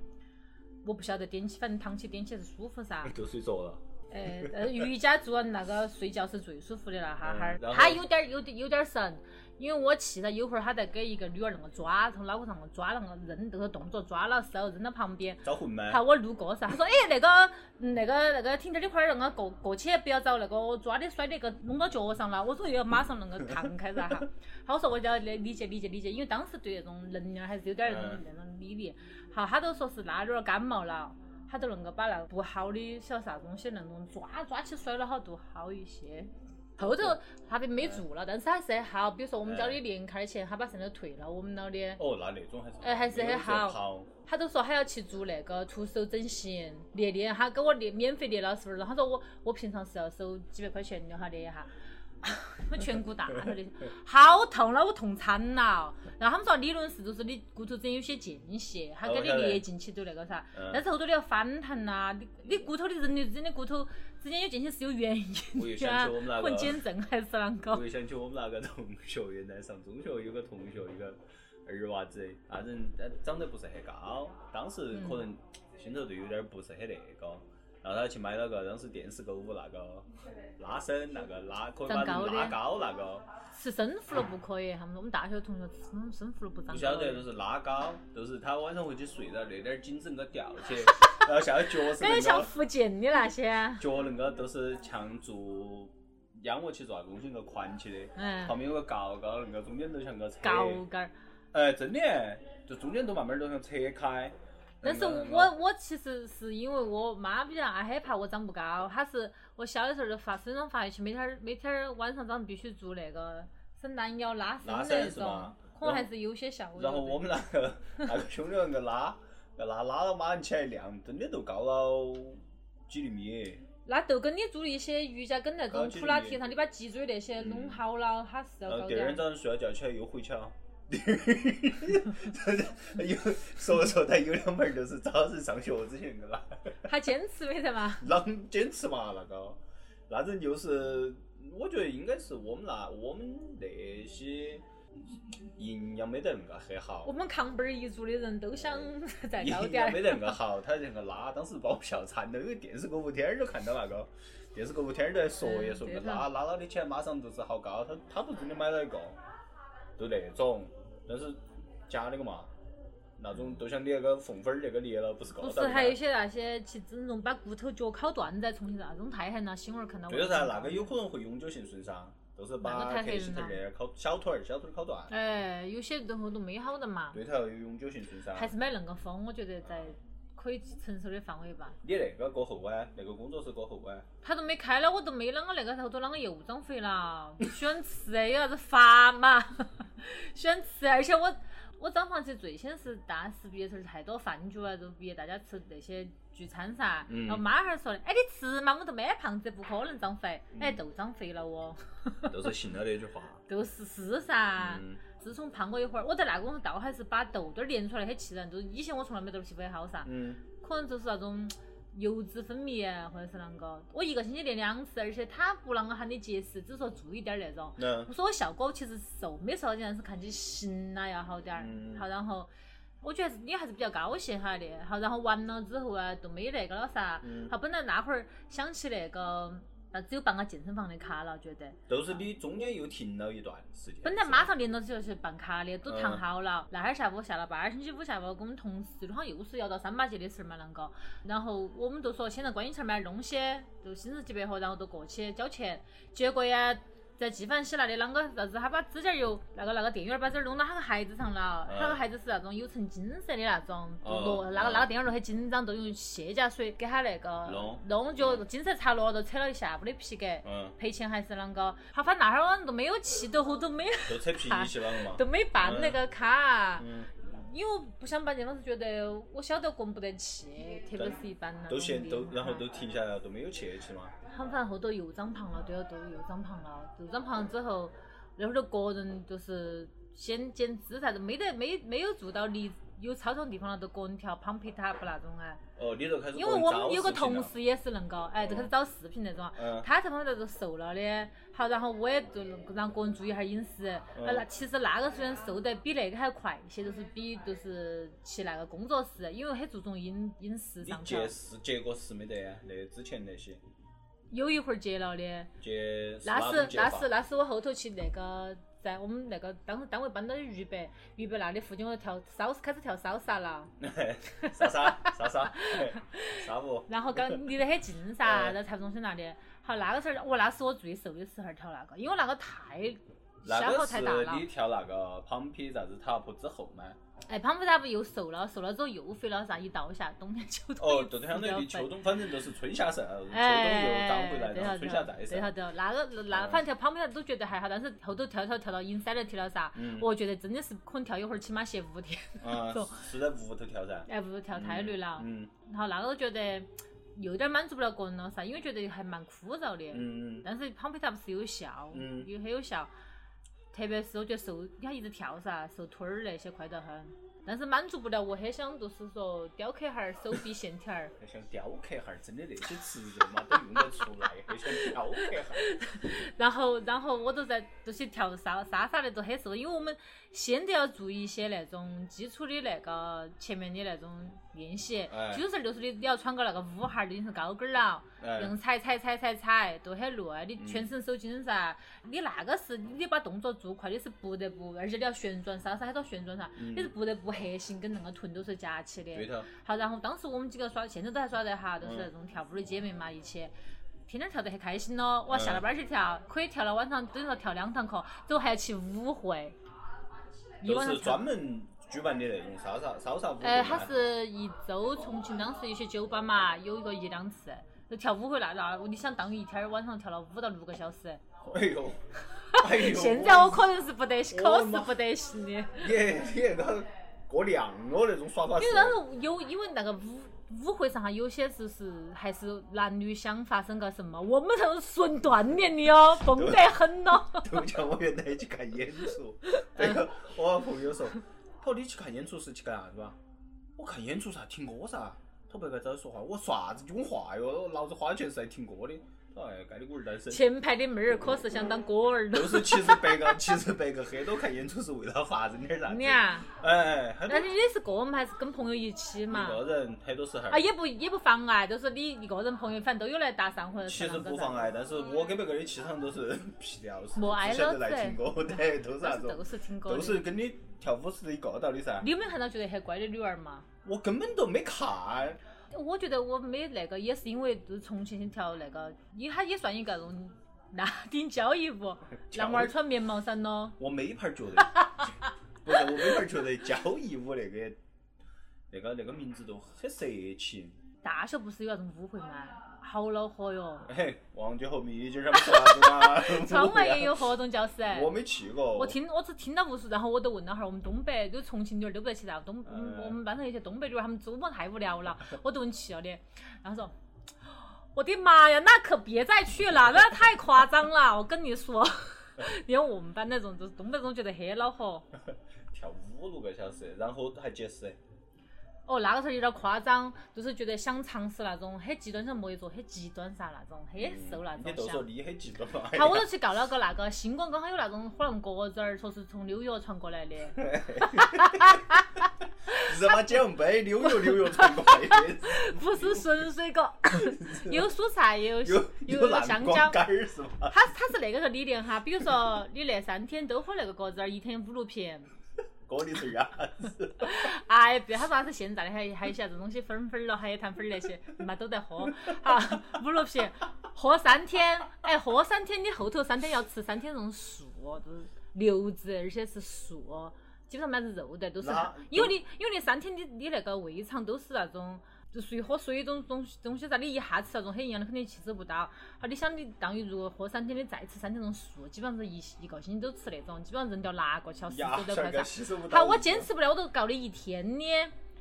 S2: 我不晓得点起，反正躺起点起是舒服噻。
S1: 就睡着了。
S2: 呃，呃，瑜伽做完那个睡觉是最舒服的了哈哈他有点儿有点有点儿神，因为我去了有会儿他在给一个女儿那个抓，从脑壳上抓那个扔这个动作抓了手扔到旁边。
S1: 招魂吗？
S2: 好，我路过噻，他说：“哎，那个，嗯那个，那个，停点儿，你快点儿那个过过去，不要找那个抓的摔那个弄到脚上了。”我说：“要马上那个 弹开噻哈。”他说：“我就要理理解理解理解，因为当时对那种能量还是有点儿那种
S1: 嗯
S2: 那种理解。好，他都说是那女儿感冒了。他都能够把那个不好的晓得啥东西那种抓抓起甩了好都好一些。后头他并没做了，但是还是很好，比如说我们交的年卡的钱，他把剩的退了我们了的。
S1: 哦，那那种还是。
S2: 哎还是很好
S1: 好。
S2: 他都说他要去做那个徒手整形练练，他给我练免费练了十分钟。他说我我平常是要收几百块钱的哈练一下，我 颧骨大了的，好痛了，我痛惨了。然后他们说理论是就是你骨头之间有些间隙，它给你
S1: 哦我晓得
S2: 裂进去就那个啥
S1: 嗯，
S2: 但是后头你要反弹呐，你你骨头的人的之间的骨头之间有间隙是有原因的 啊
S1: 想起我们那，个。
S2: 混减症还是啷个？
S1: 我？又想起我们那个同学，原来上中学有个同学，一个二娃子，那人呃长得不是很高，当时可能心头就有点儿不是很那个，然后他去买了个当时电视购物那个拉伸，那个拉可以把
S2: 长高的
S1: 人拉高那个，
S2: 吃生葫芦不可以，他们我们大学同学吃生生葫芦不长
S1: 不。晓得就是拉高，就是他晚上回去睡了，那点儿筋整 个吊起，然后下脚是
S2: 感觉像福建的那些。
S1: 脚恁个都是像做仰卧起坐那个东西，那个宽起的，
S2: 嗯，
S1: 旁边有个高高，那个中间都像个车。
S2: 高杆儿。
S1: 哎，真的，就中间都慢慢都像扯开。
S2: 但是
S1: 那个
S2: 我我其实是因为我妈比较爱害怕我长不高，她是我小的时候就发身上发育期，每天儿每天儿晚上早上必须做那个伸懒腰拉伸
S1: 拉
S2: 那种可能还是有些效果。
S1: 然后我们那个那个兄弟那个拉，要拉拉到马上起来量，真的都高了几厘米。
S2: 那就跟你做一些瑜伽跟那种普拉提上，你把脊椎那些弄好了，它是要高。
S1: 第二天早上睡了觉起来又回去了。有说说他有两门儿就是早晨上学之前那个拉，
S2: 他坚持没得嘛？
S1: 啷坚持嘛那个，那人就是我觉得应该是我们那我们那些营养没得恁个很好
S2: 我，们扛本儿一族的人都想再
S1: 营
S2: 高点儿。
S1: 养没得恁个好，他那个拉当时把我笑惨了，因为电视购物天儿都看到那个。电视购物天儿都在说
S2: 嗯
S1: 也说
S2: 对头
S1: 拉拉了你起来马上就是好高，他他不真的买了一个，就那种，但是假的个嘛，那种就像你那个缝缝儿那个裂了，不是高
S2: 不是，还有一些那些去整容，把骨头脚烤断再重新那种太狠了，新闻儿看到过。
S1: 对噻，那个有可能会永久性损伤，就是
S2: 那
S1: 把
S2: 个太黑
S1: 克西特
S2: 人了
S1: 那儿烤小腿儿、小腿儿烤断，
S2: 哎，有些最后都没好的嘛。
S1: 对头，有永久性损伤。
S2: 还是买恁个风，我觉得在可以承受的范围吧。
S1: 你那个过后啊，那个工作室过后啊，
S2: 他都没开了，我都没啷个那个后头啷个又长肥了？喜欢吃哎，有啥子法嘛？喜欢吃，而且我我长胖其实最先是大四毕业时候太多饭局啊，就毕业大家吃那些聚餐噻，
S1: 嗯
S2: 然后妈还说的，哎你吃嘛，我都没胖子，不可能长肥，哎都长肥了哦，
S1: 都是信了那句话。
S2: 都是是噻。
S1: 嗯，
S2: 自从胖过一会儿，我在那个公司倒还是把痘痘儿练出来很气人，就是以前我从来没痘儿皮肤很好噻，
S1: 嗯，
S2: 可能就是那种油脂分泌啊，或者是啷个，我一个星期练两次，而且他不啷个喊你节食，只说注意点儿那种。
S1: 嗯
S2: 我说我效果其实瘦没瘦到但是看起型啊要好点儿。
S1: 嗯
S2: 好，然后我觉得是你还是比较高兴哈的。好，然后完了之后啊，就没那个了噻。
S1: 嗯
S2: 好，本来那会儿想起那个，那只有办个健身房的卡了，觉得。
S1: 就是你中间又停了一段时间。
S2: 本来马上连到起就去办卡的，都谈
S1: 嗯
S2: 好了。那哈儿下午下了班儿，星期五下午跟我们同事好像又是要到三八节的事儿嘛，啷个？然后我们就说先在观音桥买东西，就新日几百货，然后就过去交钱。结果呀，在纪梵希那里啷个啥子，他把指甲油那个那个店员把这儿弄到他个孩子上了，
S1: 嗯
S2: 他个孩子是那种有层金色的那种，落那个
S1: 哦
S2: 那个店员都很紧张，都用卸甲水给他那个
S1: 弄
S2: 弄，就金色擦落，都扯了一下午的皮革。
S1: 嗯，
S2: 赔钱还是啷个？他，反正那会儿都没有气，都后头没有
S1: 都扯皮起了嘛。
S2: 都没办那个卡，
S1: 嗯，
S2: 因为我不想办，当时觉得我晓得过不得去，特别是一般那
S1: 都
S2: 种年
S1: 闲都，然后都停下来了，都没有去去嘛。
S2: 好，反正后头又长胖了，对了，都又长胖了，又长胖了之后，那会儿就个人就是先减脂啥子，没得没没有做到离有操场地方了，都个人跳 pump it up 那种啊。
S1: 哦，你就开始
S2: 因为我们有个同事也是恁个，哎，就开始找视频那种啊。
S1: 嗯
S2: 他这方面都瘦了的，好，然后我也就让个人注意一下饮食。那其实那个虽然瘦得比那个还快一些，就是比就是去那个工作室，因为很注重饮饮食上头。
S1: 结识结过识没得啊？那之前那些
S2: 有一会儿结了的，
S1: 结
S2: 那是那是那是我后头去那个在我们那个当时单位搬到渝北，渝北那里附近我跳烧开始跳烧杀了。
S1: 烧杀烧杀 杀舞？
S2: 然后刚离得很近噻，
S1: 嗯
S2: 在财富中心那里。好，那个时候，我那是我最瘦的时候跳那个，因为那个太消耗太大了
S1: 是你。跳那个 Pumpy 啥子 Top 之后吗？
S2: 哎，胖不大不又瘦了，瘦了之后又肥了噻，一倒下，冬天秋冬
S1: 哦，
S2: 又
S1: 就相当于秋冬反正都是春夏瘦，秋冬
S2: 哎，
S1: 又长回来，春夏再
S2: 对头
S1: 盛。
S2: 对头，那个那
S1: 嗯
S2: 反正跳胖不大都觉得还好，但是后头跳跳跳到阴山来跳了噻，
S1: 嗯
S2: 我觉得真的是可能跳一会儿起码歇五天，啊，
S1: 是在屋头跳噻。
S2: 哎，屋头跳太累了。
S1: 嗯
S2: 然后那个都觉得又有点满足不了个人了噻，因为觉得还蛮枯燥的。
S1: 嗯嗯
S2: 但是胖皮塔不是有效，
S1: 嗯
S2: 又很有效，特别是我觉得瘦，你看一直跳噻，瘦腿儿那些快得很。但是满足不了我，很想就是说雕刻下儿手臂线条儿。
S1: 还想雕刻哈儿，真的那些词肉嘛都用得出来，很想雕刻哈儿。
S2: 然后，然后我都在就去跳沙沙沙的都很瘦，因为我们先得要做一些那种基础的那个前面的那种练习，
S1: 哎。
S2: 有时候就是你你要穿个那个五号儿的，你是高跟儿了，用踩踩踩踩踩都很累，你全身手筋噻，你那个是你把动作做快，你是不得不，而且你要旋转沙沙很多旋转噻，你是不得不核心跟那个臀都是夹起的。
S1: 对头。
S2: 好，然后当时我们几个耍，现在都还耍得哈，都是
S1: 嗯
S2: 那种跳舞的姐妹嘛，一起。天天跳得很开心咯，哇，下了班儿去跳，可以跳到晚上，等于说跳两堂课，之后还要去舞会，一
S1: 就
S2: 晚上跳。
S1: 是专门举办的那种烧烧烧烧舞哎
S2: 呃，它是一周，重庆当时有些酒吧嘛，有一个一两次，就跳舞会那那，你想当一天儿晚上跳了五到六个小时，
S1: 哎呦，哎呦，
S2: 现在我可能是不得行，可是不得行的。
S1: 你你那个过量了那种耍法
S2: 因为当时有，因为那个舞舞会上哈，有些是是还是男女想发生个什么，我们这种纯锻炼的哦，蹦得很咯。
S1: 就像我原来去看演出，那个我朋友说，他说你去看演出是去干啥子吧？我看演出噻，听歌噻。他不该找你说话，我说啥子讲话哟？老子花钱是来听歌的。他说哎，该你龟儿单身。
S2: 前排的妹儿可是想当歌儿的，
S1: 就是其实白个，其实白个很多看演出是为了发生点啥子。
S2: 你啊，
S1: 哎，很多
S2: 但是你是个人嘛，还是跟朋友一起嘛？
S1: 一个人很多时候
S2: 啊，也不也不妨碍，就是你一个人朋友，反正都有来搭讪或者
S1: 其实不妨碍，但是我跟别个的气场都是屁屌丝，
S2: 莫挨
S1: 只晓得来听歌，对，都是啥子
S2: 但是都？是听歌
S1: 都。是跟你跳舞是一个道理噻。
S2: 你有没有看到觉得很乖的女儿嘛？
S1: 我根本都没看，
S2: 我觉得我没那个，也是因为就是重庆跳那个，因为它也算一个那种拉丁交谊舞，男娃儿穿棉毛衫咯。
S1: 我没法儿觉得，不是我没法儿觉得交谊舞那个那个那个名字都很色情。
S2: 大学不是有那种舞会嘛，好恼火哟！
S1: 嘿，王姐和米姐他们嘛？
S2: 窗外也有活动教室。
S1: 我没去过。
S2: 我听我只听到无数，然后我都问了哈儿，我们东北就重庆女儿都不得去噻，东、
S1: 嗯
S2: 我们班上有些东北女儿，她们周末太无聊了，我都问去了的，然后说。我的妈呀，那可别再去了，那太夸张了！我跟你说，因为我们班那种就是东北那种觉得很恼火。
S1: 跳五六个小时，然后还节食。
S2: 哦，那个时候有点夸张，就是觉得想尝试那种很极端，像摩羯座很极端噻，那种很瘦那
S1: 你都说。你很极端嘛？
S2: 好，我就去告了个那个星光刚好有那种火龙果子儿，说是从纽约传过来的。
S1: 日妈姐们杯纽约纽约传过来的，
S2: 不是纯水果，有蔬菜，也有
S1: 有
S2: 有香蕉。
S1: 干儿是吧？
S2: 它它是那个时候理念哈，比如说你那三天都喝那个果汁儿，一天五六瓶。
S1: 锅里头鸭子，
S2: 哎，别，他说他是现在的，还还有些啥子东西粉粉儿了，海滩粉儿那些，嘛都在喝。好，五六瓶，喝三天，哎，喝三天，你后头三天要吃三天那种素哦，就是流质，而且是素哦，基本上没得肉的，都是
S1: 那，
S2: 因为你因为你三天你你那个胃肠都是那种。就属于喝水种东西东西噻，你一下吃那种很营养的，肯定吸收不到。好，你想你当于如果喝三天，你再吃三天那种素，基本上是一一个星期都吃那种，基本上人都要拿过去，要四
S1: 鸭舌儿
S2: 十多块噻
S1: 个。吸收不到。
S2: 好，我坚持不了，我都告你一天的，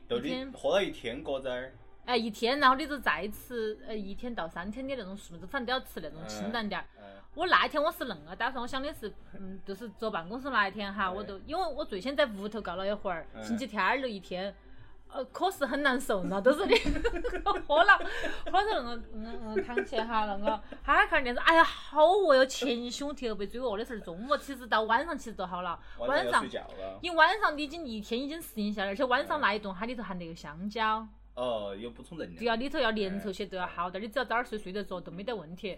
S1: 就你
S2: 一天，
S1: 喝了一天果汁儿，
S2: 哎，一天，然后你就再吃，呃，一天到三天的那种素质，反正都要吃那种清淡点儿。
S1: 嗯，
S2: 我那一天我是恁个打算，我想的是，嗯，就是坐办公室那一天哈，
S1: 嗯
S2: 我都因为我最先在屋头告了一会儿，
S1: 嗯
S2: 星期天儿就一天。呃，可是很难受呢，都是你喝了，喝着那个嗯嗯躺起哈，那个哈哈看电视，哎呀，好饿哟，前胸特别最饿的时候中午，其实到晚上其实都好了，晚上。你晚上你已经一天已经适应下来，而且晚上那一顿它里头含得有香蕉，
S1: 哦，有补充能
S2: 对
S1: 量。
S2: 啊，里头要粘稠些都要好点儿，你只要早点睡睡得着都没得问题。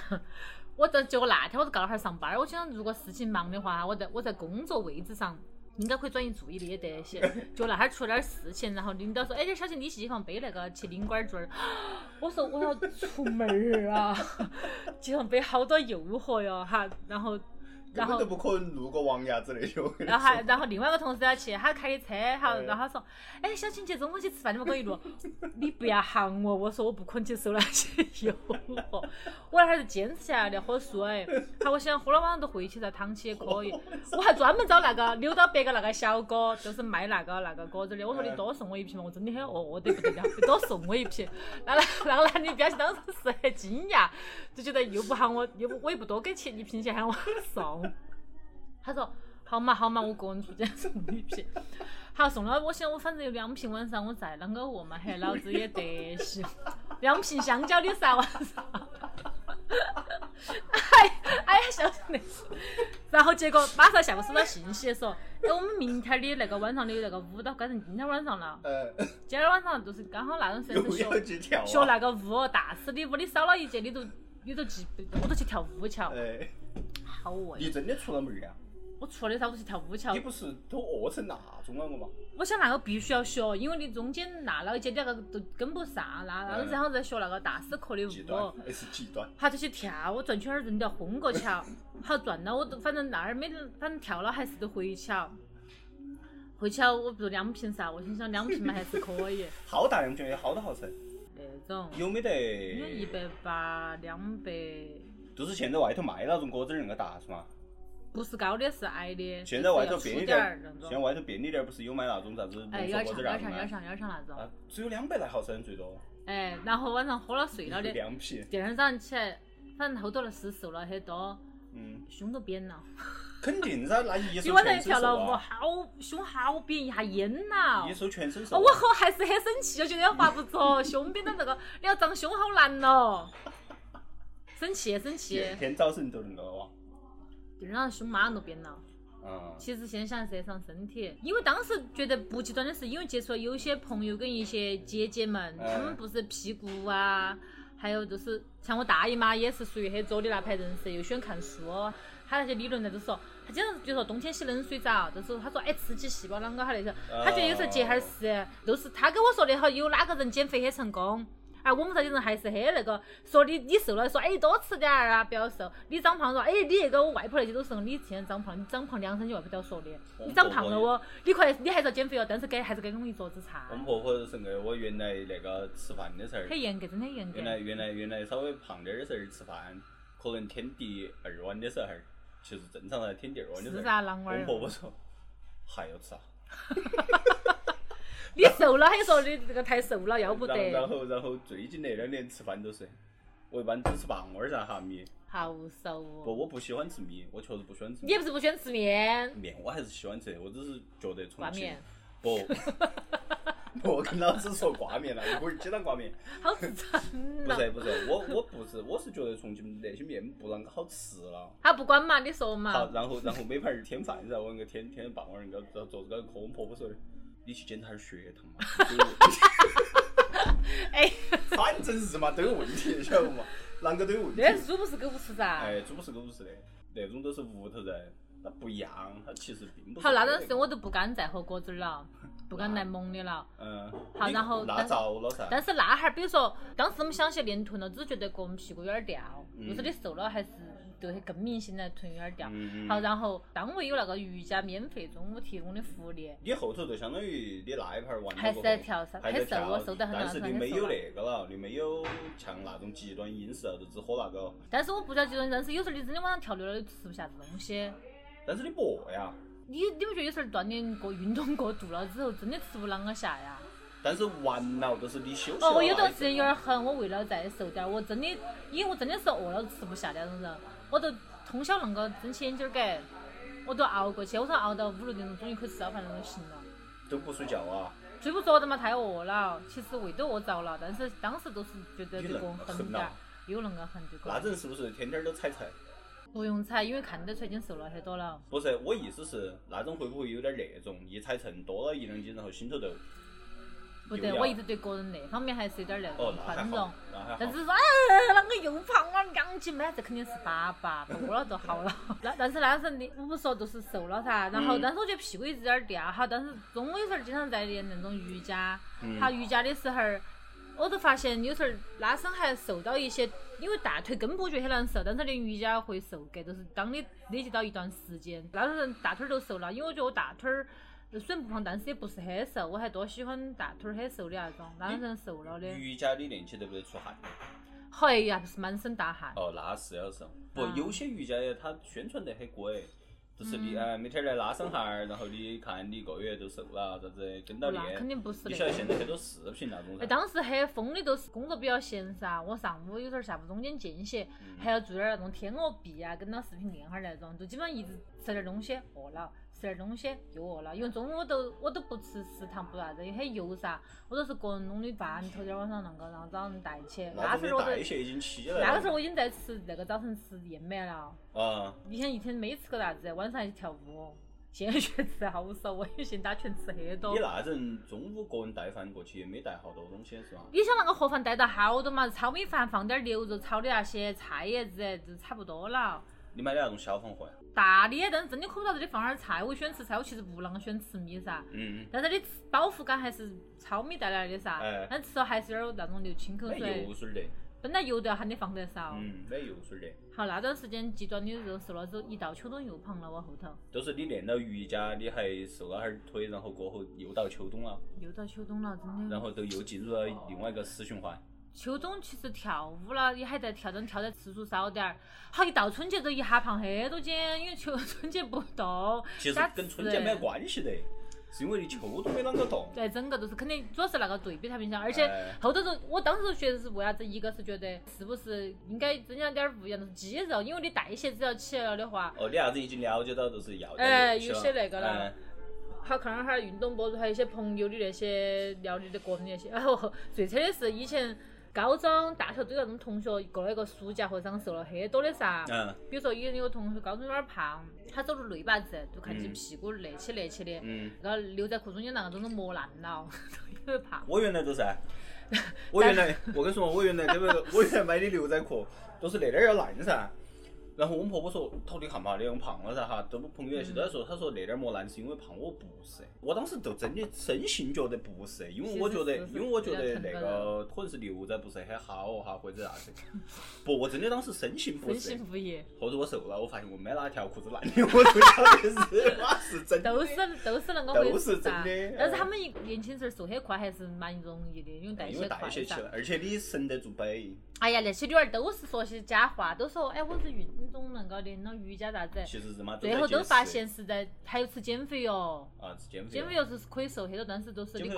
S2: 我这结果那天我就告了哈儿上班儿，我想如果事情忙的话，我在我在工作位置上。应该可以转移注意力也得些，就那哈儿出了点儿事情，然后领导说：“哎，小姐你去机房背那个去领馆儿儿。”我说：“我要出门儿啊，机房背好多诱惑哟哈。”然后，然后
S1: 都不可能路过王牙之类的。
S2: 然后还然后另外一个同事要去，他开的车，好，
S1: 嗯
S2: 然后他说，哎，小青姐中午去吃饭，你们跟我一路，你不要喊 我，我说我不可能去受那些诱惑，我那会儿是坚持下来的喝素哎，好，我想喝了晚上都回去再躺起也可以，我还专门找那个溜到别个那个小哥，就是卖那个那个果子的，我说你多送我一瓶嘛，我真的很饿，饿得不得了，你多送我一瓶，那那那个男的表情当时是很惊讶，就觉得又不喊我，又不我又不多给钱，一瓶钱喊我送。他说好嘛好嘛，我个人出钱送你一瓶。好送了，我想我反正有两瓶，晚上我再啷个饿嘛，嘿，老子也得行。两瓶香蕉的噻，晚上。哎哎呀，笑死那次。然后结果马上下午收到信息说，哎，我们明天的那个晚上的那个舞蹈改成今天晚上了。
S1: 呃，
S2: 今天晚上就是刚好那段时间是学。学那个舞，大师的舞，你少了一节，你都你都记，我都去跳舞去了，
S1: 哎，
S2: 好饿呀
S1: 你。真的出了门儿啊？
S2: 我出了的噻，我就去跳舞去了
S1: 你。不是都饿成那种了我嘛？
S2: 我想那个必须要学，因为你中间那老一节你那个都跟不上，那那个
S1: 嗯
S2: 然后再学那个大师课的舞，，
S1: 那是极端。
S2: 好就去跳，我转圈儿人都要昏过去了，好转了，我都反正那儿没得，反正跳了还是得回去了。回去了，我不是两瓶噻，我心想两瓶嘛还是可以，
S1: 好大两瓶，有好多毫升？
S2: 那种
S1: 有没得？
S2: 有一百八、两百，
S1: 就是现在外头卖那种果汁儿那个大是吗？
S2: 不是高的，是矮的。
S1: 现在外头便利店。现在外头便利店儿不是有卖那种啥子浓
S2: 哎，
S1: 缩果
S2: 有点长，有点长，有
S1: 汁儿那种吗？
S2: 点长，有点长那种。
S1: 啊，只有两百来毫升最多，
S2: 哎，然后晚上喝了睡了的，
S1: 凉皮。
S2: 第二天早上起来，反正后头是瘦了很多，
S1: 嗯，
S2: 胸都扁了。
S1: 肯定噻，那一
S2: 今晚
S1: 全身
S2: 跳了舞，好胸好扁，一下淹了
S1: 一。手全身瘦。
S2: 我后还是很生气，我觉得划不着，胸扁的这个，你要长胸好难哦。生气，生气。
S1: 天天早晨都那个哇。
S2: 第二天胸马上都扁了。
S1: 嗯，
S2: 其实现在想是伤身体，因为当时觉得不极端的是，因为接触了有些朋友跟一些姐姐们，
S1: 嗯
S2: 她们不是屁股啊，还有就是像我大姨妈也是属于很左的那派人士，又喜欢看书，她那些理论呢都说，她经常就说冬天洗冷水澡，就是她说哎刺激细胞啷个哈那些，她觉得有时候节哈儿是都是她跟我说的好，有哪个人减肥很成功。哎，我们这些人还是很那个，说你你瘦了，说哎多吃点儿啊，不要瘦。你长胖说哎你那个我外婆那些都是，你现在长胖，你长胖两三斤外婆都要说的。你长胖了哦，你快你还是要减肥哦，但是给还是给我们一桌子菜
S1: 我，们婆婆是那个我原来那个吃饭的时候，
S2: 很严格，真的严格
S1: 原。来原来原来稍微胖点儿的时候吃饭，可能添第二碗的时候，其实正常的添第二碗的时候，我。们婆婆说 还要吃啊，
S2: 你瘦了，还说你这个太瘦了，要不
S1: 然后然。后然后最近那两年吃饭都是，我一般只吃棒碗儿噻哈米，
S2: 好瘦哦
S1: 不
S2: 哦。
S1: 我不喜欢吃米，我确实不喜欢吃
S2: 你
S1: 米
S2: 也不是不喜欢吃面，
S1: 面，我还是喜欢吃，我只是觉得重庆。不，我跟老子说挂面了，一会儿鸡蛋挂面。
S2: 好吃惨了。
S1: 不是不是，我我不是，我是觉得重庆那些面不啷个好吃了。
S2: 他不管嘛，你说嘛好，
S1: 然后然后每盘儿添饭噻，我那个添添棒碗儿那个在桌子高头磕我婆婆说的，你去检查下血糖嘛。
S2: 哎，
S1: 反正是嘛，都有问题，晓得不嘛？啷个都有问题。
S2: 那是猪不是狗不吃噻。
S1: 哎，猪不是狗不吃的，那种都是屋头人，那不一样，它其实并不。
S2: 好，那段时间我都不敢再喝果汁儿了，不敢来猛的了。
S1: 嗯。
S2: 好然后
S1: 那了噻。
S2: 但是那哈儿，比如说，当时我们想起练臀了，只是觉得个人屁股有点儿掉，
S1: 嗯
S2: 有时候你瘦了还是就会更明显的臀有点儿掉。好，然后单位有那个瑜伽免费中午提供的福利，
S1: 你后头就相当于你那一盘儿完了
S2: 还是在跳噻，
S1: 还在跳
S2: 我瘦得很
S1: 但是你没有。那个了，你没有像那种极端饮食啊，就只喝那个。
S2: 但是我不晓得，就是但是有时候你真的晚上跳累了，你吃不下子东西。
S1: 但是你不饿呀，
S2: 你你不觉得有时候锻炼过、运动过度了之后，真的吃不啷个下呀？
S1: 但是完了就是你休息了
S2: 哦，我有段时间有点狠，我为了再瘦点儿，我真的，因为我真的是饿了吃不下的那种人，我都通宵恁个睁起眼睛儿给，我都熬过去，我说熬到五六点钟，终于可以吃早饭了就行了。
S1: 都不睡觉啊，
S2: 睡不着的嘛，太饿了，其实胃都饿着了，但是当时都是觉得
S1: 你
S2: 这个
S1: 狠
S2: 狠点儿，有恁个狠就可
S1: 那
S2: 以。
S1: 人是不是天天都踩菜？
S2: 不用踩，因为看得出来已经瘦了很多了。
S1: 不是，我意思是那种会不会有点那种一踩秤多了一两斤，然后心头就
S2: 不
S1: 对，
S2: 我一直对个人那方面还是有点那
S1: 哦
S2: 种宽容。但是说，哎，啷个又胖了两斤嘛？这肯定是粑粑，多了就好了。那但是那时候你我不说都是瘦了噻，然后
S1: 嗯
S2: 但是我觉得屁股一直有点掉哈。但是中午有时候经常在练那种瑜伽，
S1: 嗯
S2: 哈瑜伽的时候儿，我都发现有时候拉伸还受到一些，因为大腿根部觉得很难受，但是练瑜伽会瘦个，就是当你累积到一段时间，那时候大腿儿都瘦了，因为我觉得我大腿儿。虽然不胖，但是也不是很瘦，我还多喜欢大腿儿很瘦的那种，那人瘦了的。
S1: 瑜伽你练起得不得出汗？
S2: 哎呀，不是满身大汗。
S1: 哦，那是要瘦。不
S2: 啊，
S1: 有些瑜伽它宣传得很鬼，就是
S2: 嗯
S1: 你哎每天来拉伸哈儿，然后你看你一个月就瘦了，啥子跟到练。
S2: 那肯定不是
S1: 你
S2: 那个。
S1: 晓得现在很多视频那种
S2: 哎，当时很疯的都是工作比较闲噻，我上午有时候下午中间间歇，
S1: 嗯
S2: 还要做点儿那种天鹅臂啊，跟到视频练哈儿那种，就基本上一直吃点儿东西饿了，吃点儿东西又饿了，因为中午我都我都不吃食堂，不啥子，也很油噻，我都是个人弄的饭，头天儿晚上那个，然后早上带起。
S1: 那
S2: 时候我
S1: 代谢已经起来了。
S2: 那个时候我已经在吃那个早晨吃燕麦了，
S1: 啊，
S2: 以前一天没吃个啥子，晚上还去跳舞。现在 觉得吃好少，我也现在全吃很多
S1: 你。那阵中午个人带饭过去也没带好多东西是吧？
S2: 你想那个盒饭带到好多嘛？糙米饭放点儿牛肉炒的那些菜叶子，就差不多了。
S1: 你买的那种小方盒呀？
S2: 大的，但是真的可不到这里放点儿菜，我喜欢吃菜，我其实不啷个喜欢吃米噻。
S1: 嗯，
S2: 但是你饱腹感还是糙米带来的噻
S1: 哎，
S2: 但吃了还是有点儿那种流清口
S1: 没
S2: 水
S1: 油。水的，
S2: 本来油都要喊你放得少。
S1: 嗯，没油水的，
S2: 好，那段时间极端的肉瘦了之后，一到秋冬又胖了，我后头
S1: 都是你练了瑜伽，你还瘦了哈儿腿，然后过后又到秋冬了，
S2: 又到秋冬了，真的。
S1: 然后都又进入了另外一个死循环。
S2: 秋冬其实跳舞了，也还在跳，但跳的次数少点儿。好，一到春节这一下胖很多斤，因为秋春节不动，
S1: 其实
S2: 加
S1: 跟春节没有关系的，是因为你秋冬没啷个动。
S2: 对，整个都是肯定，主要是那个对比太明显，而且
S1: 哎
S2: 后头就，我当时觉得是为啥子？一个是觉得是不是应该增加点儿不一样的肌肉，因为你代谢只要起来了的话，
S1: 哦，你啥子已经了解到就是要的
S2: 哎有些那个了
S1: 哎
S2: 好看了哈儿运动博主，还有一些朋友的那些聊你的个人那些。然后 最扯的是以前高中、大学都有那种同学过了一个暑假或者上瘦了很多的噻。
S1: 嗯
S2: 比如说有有个同学高中有点儿胖，他走路累巴子，就看起
S1: 嗯
S2: 屁股勒起勒起的，
S1: 嗯，
S2: 那个牛仔裤中间那个都是磨烂了，因为胖。
S1: 我原来都是啊，我原来我跟你说，我原来这个我原来买的牛仔裤都是那点儿要烂噻。然后我们婆婆说：“头你看嘛，你用胖了噻哈。”都朋友那些都在说，她说那点儿磨难是因为胖，我不是。我当时就真的真心觉得不是，因为我觉得因为我觉得那个可能是牛仔不是很好哈，或者啥子。不，我真的当时深信不
S2: 深
S1: 是。
S2: 信不疑，
S1: 后头我瘦了，我发现我没哪条裤子烂的，我就晓得是妈是真的。
S2: 都是都是那个回
S1: 都是真的。
S2: 但是他们一年轻时候瘦很快，还是蛮容易的，因为代谢快噻
S1: 谢起来，。而且你神得住背，
S2: 哎呀，那些女儿都是说些假话，都说哎我是运动那个练了瑜伽啥子，
S1: 其实
S2: 最后都发现是在还有吃减肥药，
S1: 啊，吃减肥
S2: 减肥药是可以瘦很多，但是都是你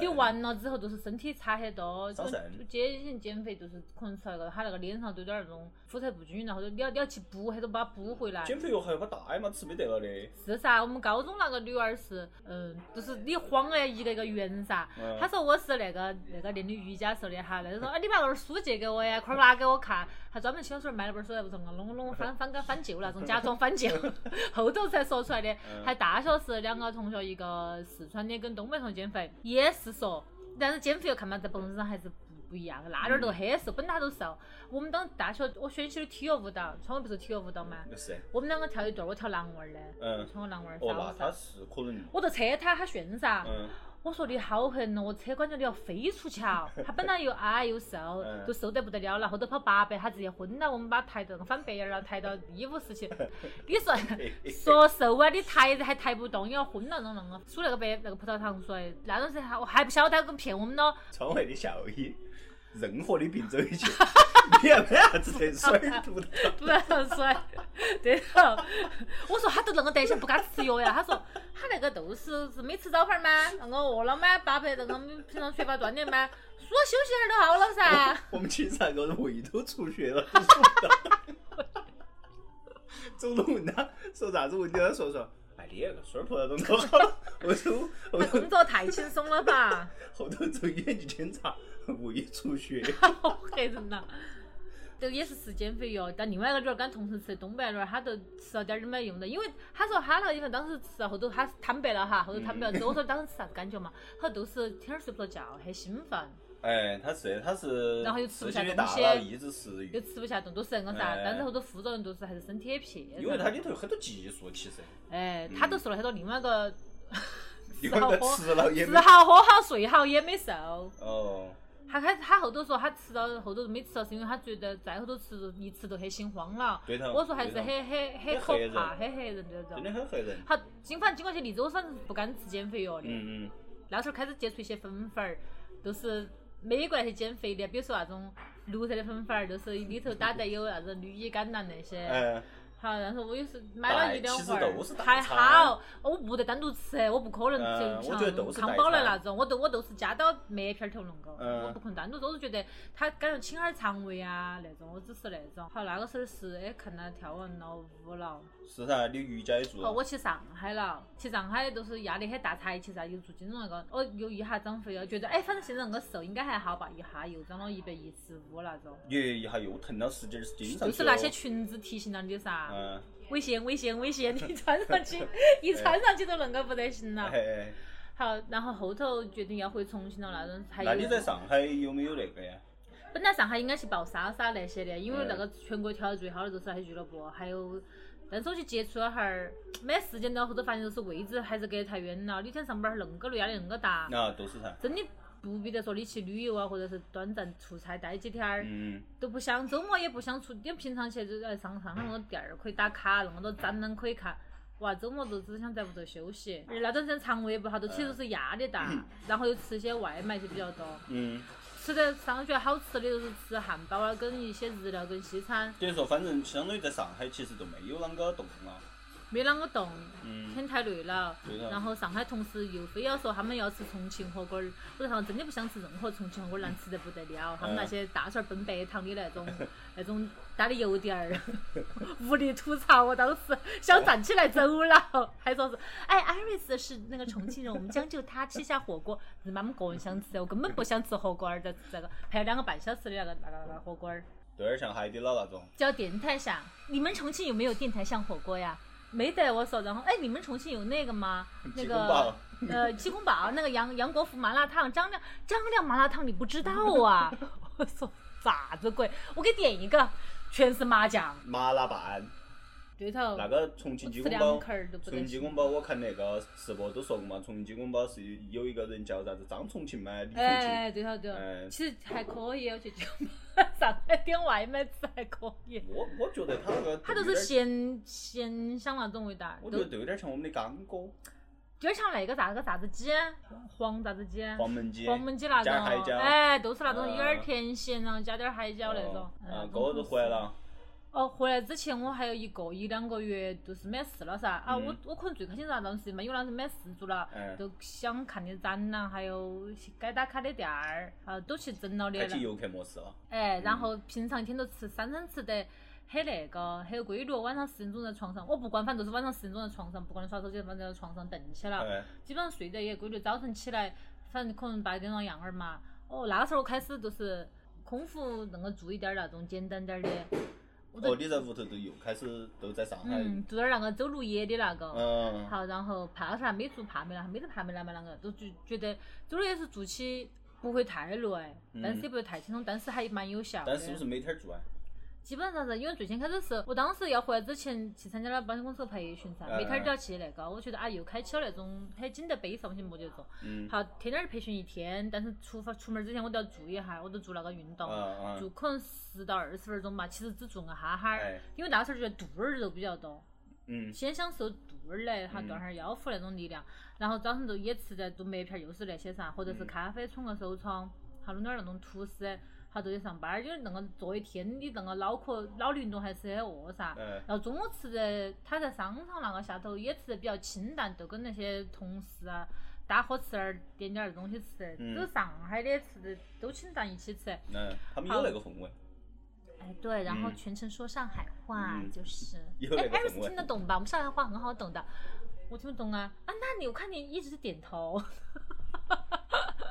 S2: 你完了之后都是身体差很多。
S1: 伤肾
S2: 就典型减肥就是可能吃那个他那个脸上都有点儿那种肤色不均匀，然后你要你要去补，还都把它补回来。
S1: 减肥药还要把大嘛吃没得了的，
S2: 是噻，我们高中那个女娃儿是，嗯，就是你晃哎一个一个圆噻。
S1: 嗯
S2: 她说我是那个那个练的瑜伽瘦的哈，那个说，哎，你把那本书借给我呀，快点拿给我看。她专门去小时候买了本书还，不是弄弄弄翻 翻个翻旧那种，假装翻旧，后头才说出来的。
S1: 嗯
S2: 还大学时两个同学，一个四川的跟东北同学减肥，也是说，但是减肥又看嘛，在本质上还是不不一样，那点儿都很瘦，本来他都瘦。我们当大学我选修的体育舞蹈，川美不是体育舞蹈吗？
S1: 就是，
S2: 我们两个跳一段，我跳男娃儿的，
S1: 嗯，
S2: 穿个男娃儿
S1: 哦，那他。是可能，
S2: 我就扯他，他炫噻。
S1: 嗯，
S2: 我说你好狠哦，我车管着你要飞出去啊！他本来又矮又瘦
S1: 嗯，
S2: 都瘦得不得了了，后头跑八百，他直接昏了，我们把他抬到翻白眼儿了，抬到医务室去。你说 说瘦啊，你抬还抬不动，你要昏了那种那个，输那个白那个葡萄糖水，那种是还我还不晓得他跟骗我们咯。
S1: 窗外的效益，任何的病走一去，你要没啥子得水儿涂的，
S2: 不然水，对头。我说他都那个德行，不敢吃药呀。他说他那个都是是没吃早饭吗？那个饿了吗？搭配那个平常缺乏锻炼吗？说休息点儿就好了噻。
S1: 我们寝室那个胃都出血了，走路问他说啥子问题，他说说，哎，你那个孙儿婆那种可好了，后头后头
S2: 工作太轻松了吧？
S1: 后头做眼睛检查，胃出血。
S2: 好吓人呐！这个也是吃减肥药，但另外一个女儿跟她同时吃的东北那儿，她都吃了点儿都没用的，因为她说她那个地方当时吃了后头她坦白了哈，后头坦白了之后，我说当时吃啥子感觉嘛？她说都是天儿睡不着觉，很兴奋，
S1: 哎，他是他是
S2: 然后又吃不下东西
S1: 脑抑制食
S2: 又，吃不下顿，都是那个啥，
S1: 哎
S2: 但是后头副作用都是还是身体很撇。
S1: 因为它里头有很多激素，其实
S2: 哎，她都说了很多另外一个吃好喝
S1: 吃了也
S2: 吃好喝好睡好也没瘦。
S1: 哦，
S2: 她开他后头说他吃到后头没吃到，是因为他觉得再后头吃一吃都很心慌了。
S1: 对头
S2: 我说还是很很很可怕，很吓人这种。
S1: 真的很吓人。
S2: 好，经反经过些例子，我反正是不敢吃减肥药的。
S1: 嗯嗯，
S2: 那时候开始接触一些粉粉儿，都是美国那些减肥的，比如说那种绿色的粉粉儿，都是里头打 的有啥子氯乙肝蓝那些。
S1: 哎，
S2: 好，然后我也是买了一两块儿还好，我不得单独吃，我不可能就
S1: 嗯我觉得都是代
S2: 像康宝来那种，我都我都是加到麦片儿头弄个，
S1: 嗯。
S2: 我不可能单独，我是觉得它感觉清下肠胃啊那种，我只是那种。好，那个时候是哎看到跳完了舞了，
S1: 是噻，你瑜伽也做
S2: 哦，我去上海了，去上海都是压力很大才去噻，又做金融那个，哦，又一下长肥了，觉得哎，反正现在那个瘦应该还好吧，一下又长了一百一十五那种，
S1: 耶一下又腾了十几二十斤上
S2: 就是那
S1: 哦
S2: 些裙子提醒了你噻。
S1: 嗯，
S2: 危险危险危险！你穿上去，一穿上去都恁个不得行了。
S1: 哎，
S2: 好，然后后头决定要回重庆了那种，还有
S1: 那你在上海有没有那个呀？
S2: 本来上海应该去报莎莎那些的，因为
S1: 嗯
S2: 那个全国跳得最好的就是那些俱乐部，还有但是我去接触了哈儿，没时间了，后头发现就是位置还是隔得太远了。你天上班儿恁个累，压力恁个大，
S1: 啊，都是噻。
S2: 真的不必得说你去旅游啊，或者是短暂出差待几天儿，
S1: 嗯，
S2: 都不想，周末也不想出。因为平常去就在上上海那么多店儿可以打卡，那么多展览可以看。哇，周末就只想在屋头休息，而那段时间肠胃也不好，都其实是压力大，然后又吃些外卖就比较多。
S1: 嗯，
S2: 吃的上学好吃的就是吃汉堡啊，跟一些日料跟西餐，
S1: 等于说，反正相当于在上海其实都没有啷个动了。
S2: 没啷个动，
S1: 嗯，
S2: 天太累了。然后上海同事又非要说他们要吃重庆火锅儿，我说他们真的不想吃任何重庆火锅儿，难吃得不得了。他们那些大蒜奔白糖的那种，那种带的有点儿，无力吐槽。我当时想站起来走了，还说是，哎，艾瑞斯是那个重庆人，我们将就他吃下火锅。是妈们个人想吃，我根本不想吃火锅儿，在这个还有两个半小时的那个那个那个火锅儿。
S1: 对像海底捞那种。
S2: 叫电台巷，你们重庆有没有电台巷火锅呀？没得，我说，然后哎，你们重庆有那个吗？那个呃，鸡公煲，那个杨杨国福麻辣烫，张亮张亮麻辣烫，你不知道啊？我说啥子鬼？我给点一个，全是麻酱。
S1: 麻辣拌。
S2: 对头。
S1: 那个重庆鸡公煲，重庆鸡公煲，我看那个直播都说过嘛，重庆鸡公煲是有一个人叫啥子张重庆嘛，李重庆。
S2: 哎，对头对头。其实还可以，我觉得。上海点外卖吃还可以。
S1: 我我觉得他那个，
S2: 他都是咸咸香那种味道。
S1: 我觉得都有点像我们的干锅。
S2: 就像那个啥个啥子鸡，黄啥子鸡？
S1: 黄焖鸡。
S2: 黄焖鸡那种，哎，都是那种有点甜咸，然后加点海椒那种。
S1: 嗯，哥都回来了。
S2: 哦，回来之前我还有一个一两个月就是没事了噻。啊，我我可能最开心是那段时间嘛，因为那时候没事做了，都想看的展览，还有该打卡的店儿，啊，都去整了的。
S1: 开启游客模式了。
S2: 哎，然后平常一天都吃三餐吃得很那个很有规律，晚上十点钟在床上，我不管，反正都是晚上十点钟在床上，不管你耍手机，反正在床上蹬起了，基本上睡得也规律。早晨起来，反正可能八点钟样儿嘛。哦，那个时候开始就是空腹那个做一点那种简单点儿的。
S1: 哦，你在屋头都又开始都在上海，
S2: 嗯，做点那个走路野的那个，
S1: 嗯，
S2: 好，然后怕啥没做帕梅拉，没得帕梅拉嘛，啷个都觉觉得走路也是做起不会太累，但是也不会太轻松，但是还蛮有效。
S1: 但是不是每天做啊？
S2: 基本上是因为最先开始是我当时要回来之前去参加了保险公司培训噻，每天都要去那个，我觉得啊又开启了那种很紧的背上些没得做。
S1: 嗯。
S2: 好，天天培训一天，但是出发出门之前我都要做一下，我都做那个运动，做可能十到二十分钟吧，其实只做个哈哈儿，因为那时候觉得肚儿肉比较多。
S1: 嗯。
S2: 先享受肚儿嘞，哈，锻下腰腹那种力量，然后早上就也吃在，做麦片又是那些啥，或者是咖啡冲个手冲，好弄点那种吐司。好多去上班，因为那个坐一天，你那个脑壳脑力运动还是很饿噻。然后中午吃的，他在商场那个下头也吃的比较清淡，就跟那些同事啊搭伙吃点儿，点点儿东西吃。都上海的吃的都清淡，一起吃。
S1: 嗯，他们有那个氛围。
S2: 哎，对，然后全程说上海话，就是。
S1: 哎，艾
S2: 瑞斯听得懂吧？我们上海话很好懂的。我听不懂啊！啊，那你我看你一直是点头。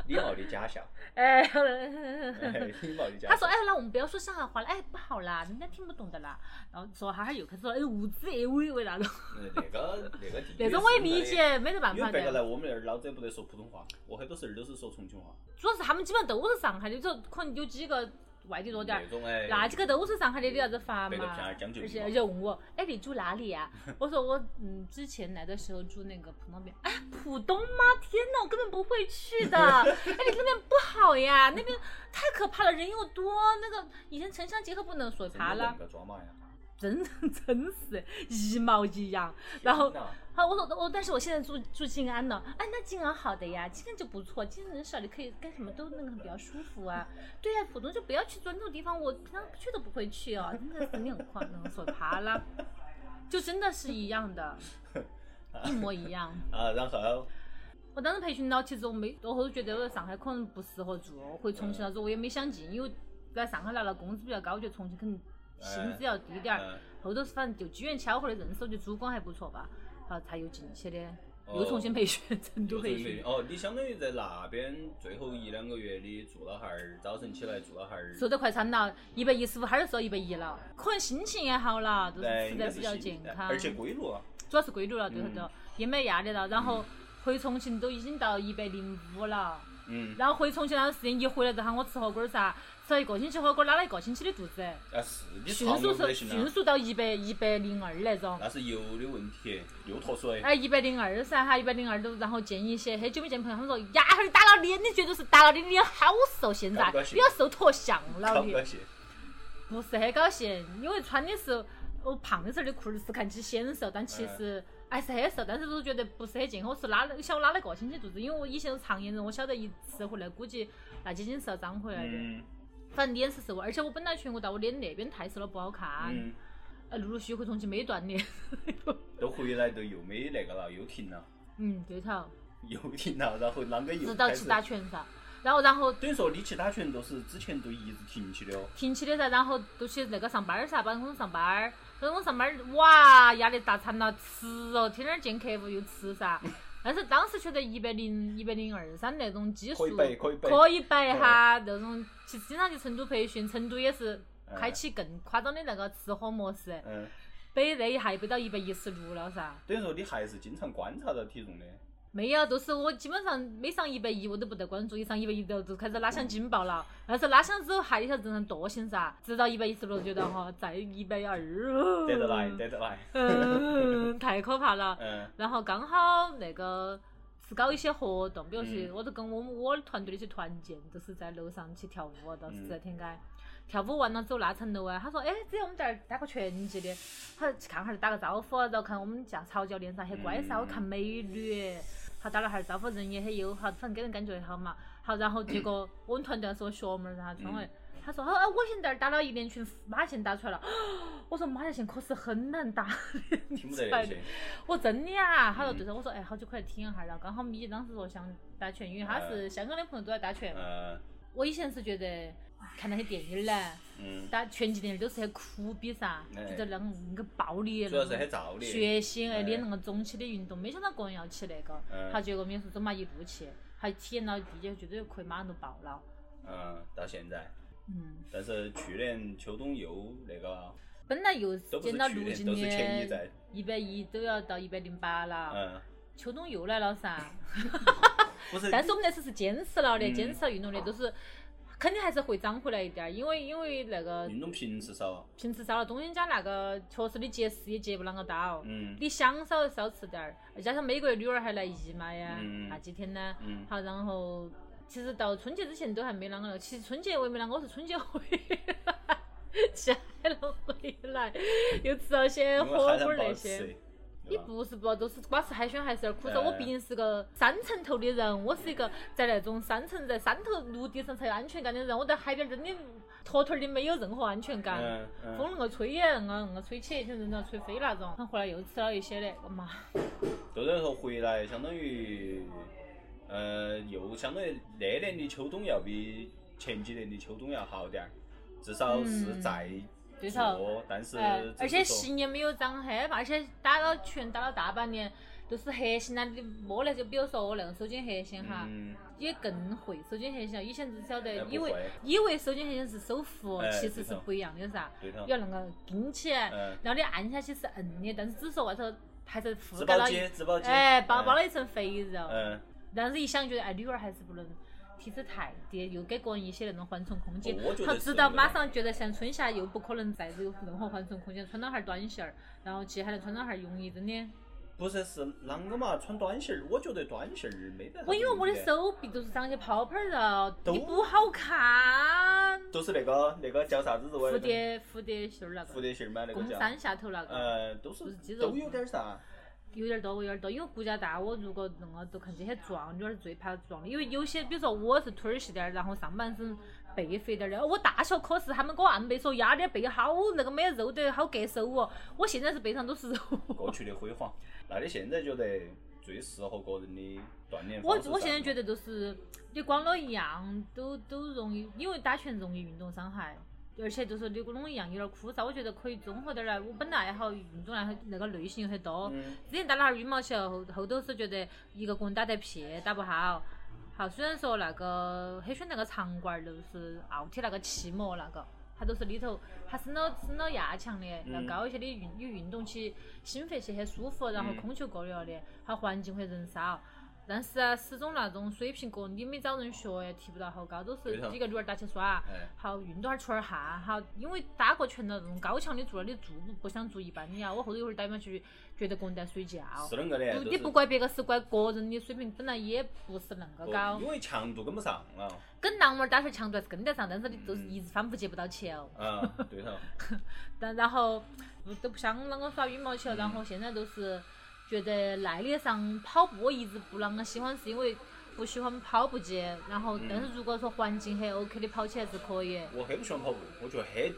S1: 礼貌的假笑。
S2: 哎，
S1: 礼貌的假笑。
S2: 他说：“哎，那我们不要说上海话了，哎，不好啦，人家听不懂的啦。”然后说哈哈，又开始说：“哎，无知哎，喂喂那种。”
S1: 那个那个
S2: 那种我也理解，没得办法
S1: 因为别个来我们那儿，老子也不得说普通话，我很多时候都是说重庆话。
S2: 主要是他们基本上都是上海的，就可能有几个。外地多点
S1: 儿，
S2: 那几个都是上海的，你啥子发嘛？
S1: 而
S2: 且而且问我，哎，你住哪里呀？我说我嗯，之前来的时候住那个浦东边。哎，浦东吗？天哪，我根本不会去的。哎，你那边不好呀，那边太可怕了，人又多。那个以前城乡结合部能说怕了。真 真是一毛一样，然后好，我说我，但是我现在住住静安了，哎，那静安好的呀，静安就不错，静安人少，你可以干什么都那个比较舒服啊。对呀，浦东就不要去做那种地方，我平常去都不会去哦，真的是很狂，那个说怕了，就真的是一样的，一模一样。
S1: 啊，然后
S2: 我当时培训了，其实我没，我后头觉得我在上海可能不适合住，回重庆了。之后我也没想进，因为在上海拿了工资比较高，我觉得重庆肯定。薪资要低点儿，后头反正就机缘巧合的认识，我觉得主管还不错吧，好才又进去的，又重新培训，成都培训。
S1: 哦，你相当于在那边最后一两个月，你做了哈儿，早晨起来做了哈儿，
S2: 瘦得快惨了，一百一十五，哈儿瘦一百一了，可能心情也好了，就是吃得比较健康，
S1: 而且规律啊，
S2: 主要是规律了，对头对，也没压力了，然后回重庆都已经到一百零五了。
S1: 嗯，
S2: 然后回重庆那段时间一回来就喊我吃火锅儿噻，吃了一个星期火锅儿，拉了一个星期的肚子，
S1: 啊是，你
S2: 迅速是
S1: 胃不得行啊，
S2: 迅速到一百一百零二那种。
S1: 那是油的问题，又脱水。
S2: 哎，一百零二噻，哈，一百零二都，然后见一些很久没见朋友，他们说呀，你打了脸，你觉得是打了脸，你好瘦，现在
S1: 高不高兴
S2: 你要瘦脱相了你
S1: 高不。高兴？
S2: 不是很高兴，因为穿的是我胖的时候的裤儿是看起显瘦，但其实还是很瘦，但是都觉得不是很健康。我是拉了，想我拉了个星期肚子，因为我以前是常年人，我晓得一吃回来估计那几斤是要长回来的。
S1: 嗯
S2: 反正脸是瘦，而且我本来觉得我到我脸那边太瘦了不好看，
S1: 嗯，
S2: 呃，陆陆续续回重庆没锻炼。
S1: 都回来都又没那个了，又停了，
S2: 嗯，对头，
S1: 又停了，然后啷个又
S2: 直到去？打拳噻，然后然后
S1: 等于说你去打拳都是之前都一直停起的哦。
S2: 停起的噻，然后都去那个上班儿噻，办公室上班儿。办公室上班儿，哇，压力大惨了，吃哦，天天见客户又吃噻。但是当时觉得一百零、一百零二三那种基数
S1: 可以摆可以背
S2: 可以背哈，那种其实经常去成都培训，成都也是
S1: 嗯
S2: 开启更夸张的那个吃喝模式，
S1: 嗯，
S2: 背那一下又背到一百一十六了噻。
S1: 等于说你还是经常观察到体重的。
S2: 没有，都是我基本上每上一百一我都不得关注，一上一百一就就开始拉响警报了。但是拉响之后还有一条正常惰性噻，直到一百一十六觉得哈，再一百二，
S1: 得得来，得得来。
S2: 嗯，太可怕了。
S1: 嗯
S2: 然后刚好那个是搞一些活动，比如去，
S1: 嗯
S2: 我都跟我们我团队的去团建，就是在楼上去跳舞，当时
S1: 嗯
S2: 在天街。跳舞完了之后那层楼啊，他说，哎，之前我们在这儿打过拳击的，他去看哈儿打个招呼，然后看我们教曹教练噻，很乖噻，
S1: 嗯
S2: 我看美女，好打了哈儿招呼，人也很友好，反正给人感觉很好嘛。好，然后结果我们团队是我学妹儿噻，川伟。他说：“哦，哎我现在打了一连群马线打出来了。”我说：“马甲线可是很难打，
S1: 听不得那些。
S2: 我真的啊，他说对头，我说哎，好久可来听一下，然后刚好米当时说想打拳，因为他是香港的朋友都在打拳。
S1: 嗯
S2: 我以前是觉得看那些电影儿呢，
S1: 嗯，
S2: 打拳击电影都是很苦逼噻，
S1: 哎。
S2: 觉得那种那个暴力，
S1: 主要是很造的。
S2: 血腥哎，
S1: 哎。
S2: 练那个中期的运动，没想到个人要去那个，
S1: 嗯
S2: 好结果没说走嘛一路去，还体验了第一，觉得可以马上就爆了。
S1: 嗯，到现在，
S2: 嗯，
S1: 但是去年秋冬又那个，
S2: 本来又
S1: 都不是
S2: 见到
S1: 去年，
S2: 陆今
S1: 都是前一
S2: 百一都要到一百零八了，
S1: 嗯，
S2: 秋冬又来了噻。但是我们那次是坚持了的，
S1: 嗯。
S2: 坚持了运动的，都是肯定还是会涨回来一点儿，因为因为那个
S1: 运动频次少。
S2: 频次少了，中间加那个确实你节食也节不啷个到，
S1: 嗯
S2: 你想少少吃点儿，加上每个月女儿还来姨妈呀，
S1: 嗯
S2: 那几天呢，
S1: 嗯
S2: 好，然后其实到春节之前都还没啷个了，其实春节我也没啷个，我是春节回来。去海南回来，又吃了些火锅那些。
S1: 吃。
S2: 你不是不，都是光吃海鲜还是有点苦手。
S1: 哎
S2: 我毕竟是个山城头的人，我是一个在那种山城在山头陆地上才有安全感的人。我在海边真的坨坨的没有任何安全感。风那个吹也那个那个吹起，像人都要吹飞那种。后来又吃了一些的，我妈，
S1: 就等于说回来，相当于，呃，又相当于那年的秋冬要比前几年的秋冬要好点儿，至少是
S2: 嗯
S1: 在
S2: 对头。
S1: 但是
S2: 哎，而且
S1: 只是说
S2: 心也没有长很而且打了拳打了大半年，都是核心啊，你摸那就比如说我那个手筋核心哈，
S1: 嗯，
S2: 也更会手筋核心了。以前只晓得以为
S1: 会
S2: 以为手筋核心是手扶，
S1: 哎
S2: 其实是不一样的噻。要那个顶起然后你按下去是硬的，但是只是说外头还是覆盖了。哎，包包
S1: 了。
S2: 了一层肥肉。
S1: 嗯，
S2: 但是一想觉得，哎，女儿还是不能体脂太低，又给个人一些那种缓冲空间
S1: 哦我觉。得
S2: 好，直到马上觉得像春夏又不可能再有任何缓冲空间，穿到哈儿短袖儿，然后其实还能穿到哈儿泳衣，真的。
S1: 不是是啷个嘛？穿短袖儿，我觉得短袖儿没得
S2: 我因为我的手臂都是长些泡泡肉，
S1: 都
S2: 你不好看。
S1: 都是那个那个叫啥子肉？
S2: 蝴蝶蝴蝶袖儿那个，
S1: 蝴蝶袖儿嘛，那个叫。
S2: 弓山下头那个。
S1: 呃，都是
S2: 是肌肉
S1: 都有点儿啥。
S2: 有点儿多，有点儿多，因为骨架大，我如果弄个都看起很壮，女儿最怕壮的，因为有些，比如说我是腿儿细点儿，然后上半身背肥点儿的，我大学考试他们给我按背说压的背好那个没有肉的好割手哦，我现在是背上都是肉。
S1: 过去的辉煌。那你现在觉得最适合个人的锻炼
S2: 我我现在觉得就是你光了一样都都容易，因为打拳容易运动伤害。而且就是你跟我一样有点儿枯燥，我觉得可以综合点儿来。我本来爱好运动爱好那个类型又很多，
S1: 嗯
S2: 之前打了哈儿羽毛球，后后头是觉得一个个人打得撇，打不好。好，虽然说那个很喜欢那个场馆儿，就是奥体那个气膜那个，它都是里头它升了升了压强的，要
S1: 嗯
S2: 高一些的运你运动起心肺起很舒服，然后
S1: 嗯
S2: 空气过滤了的，它环境会人少。但是啊，始终那种水平高，你没找人学也提不到好高，都是几个女儿打起耍，
S1: 哎，
S2: 好运动下儿出点汗，好，因为打过拳了，这种高强的做了，你做不不想做一般的呀。我后头一会儿打完去，觉得个人在睡觉。
S1: 是恁个的，
S2: 不，你不怪别个，是怪个人的水平本来也不是恁个高
S1: 因。为强度跟不上了。
S2: 跟男娃儿打球强度还是跟得上，但是你就是一直反复接不到球。
S1: 嗯，对 头。
S2: 但然后不都不想啷个耍羽毛球，然后现在都是觉得耐力上跑步我一直不啷个喜欢，是因为不喜欢跑步机。然后但是如果说环境很 OK 的跑起来是可以。
S1: 我很不喜欢跑步，我觉得很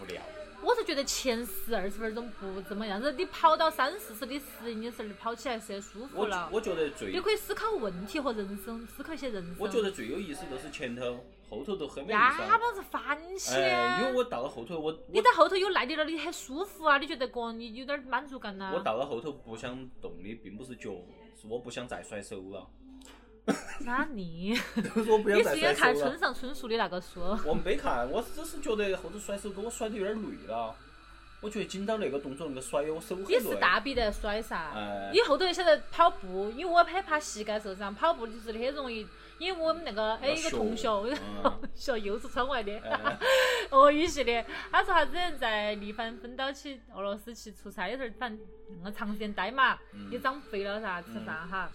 S1: 无聊。
S2: 我是觉得前十二十分钟不怎么样，子你跑到三四十的适应的时候，你跑起来是很舒服
S1: 我
S2: 了。
S1: 我觉得最
S2: 你可以思考问题和人生，思考一些人生。
S1: 我觉得最有意思就是前头，后头都很没意
S2: 呀，
S1: 思啊。
S2: 那是反省。
S1: 哎，因为我到了后头，我我
S2: 你在后头有耐力了，你很舒服啊，你觉得个人你有点满足感呐、
S1: 我到了后头不想动的，并不是脚，是我不想再甩手了，
S2: 那你
S1: 都是我不想
S2: 你
S1: 再
S2: 是应该看。村上春树的那个书。
S1: 我没看，我只是觉得后头甩手给我甩的有点累了。我觉得紧到那个动作那个甩，我手很累。
S2: 你是大臂在甩噻，
S1: 哎
S2: 你后头就晓得跑步，因为我很怕膝盖受伤，跑步就是很容易。因为我们那个还
S1: 有
S2: 一个同学，我
S1: 嗯。
S2: 学又是窗外的，
S1: 哎。
S2: 俄语系的，他说他之前在力帆分到去俄罗斯去出差的时候，反正那个长时间待嘛，也长肥了噻，吃饭哈。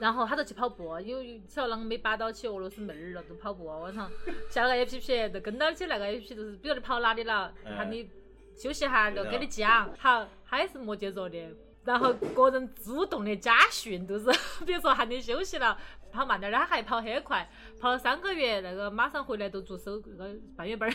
S2: 然后他就去跑步，因为晓得啷个没把到起俄罗斯妹儿了，就跑步，我操，下了个 A P P 就跟到起那个 A P P，就是比如你跑哪里了，
S1: 嗯
S2: 喊你休息哈，就给你讲，好，他也是摩羯座的。然后 个人主动的家训都是，比如说喊你休息了，跑慢点儿，他还跑很快，跑了三个月，那个马上回来都做手那个半月板儿，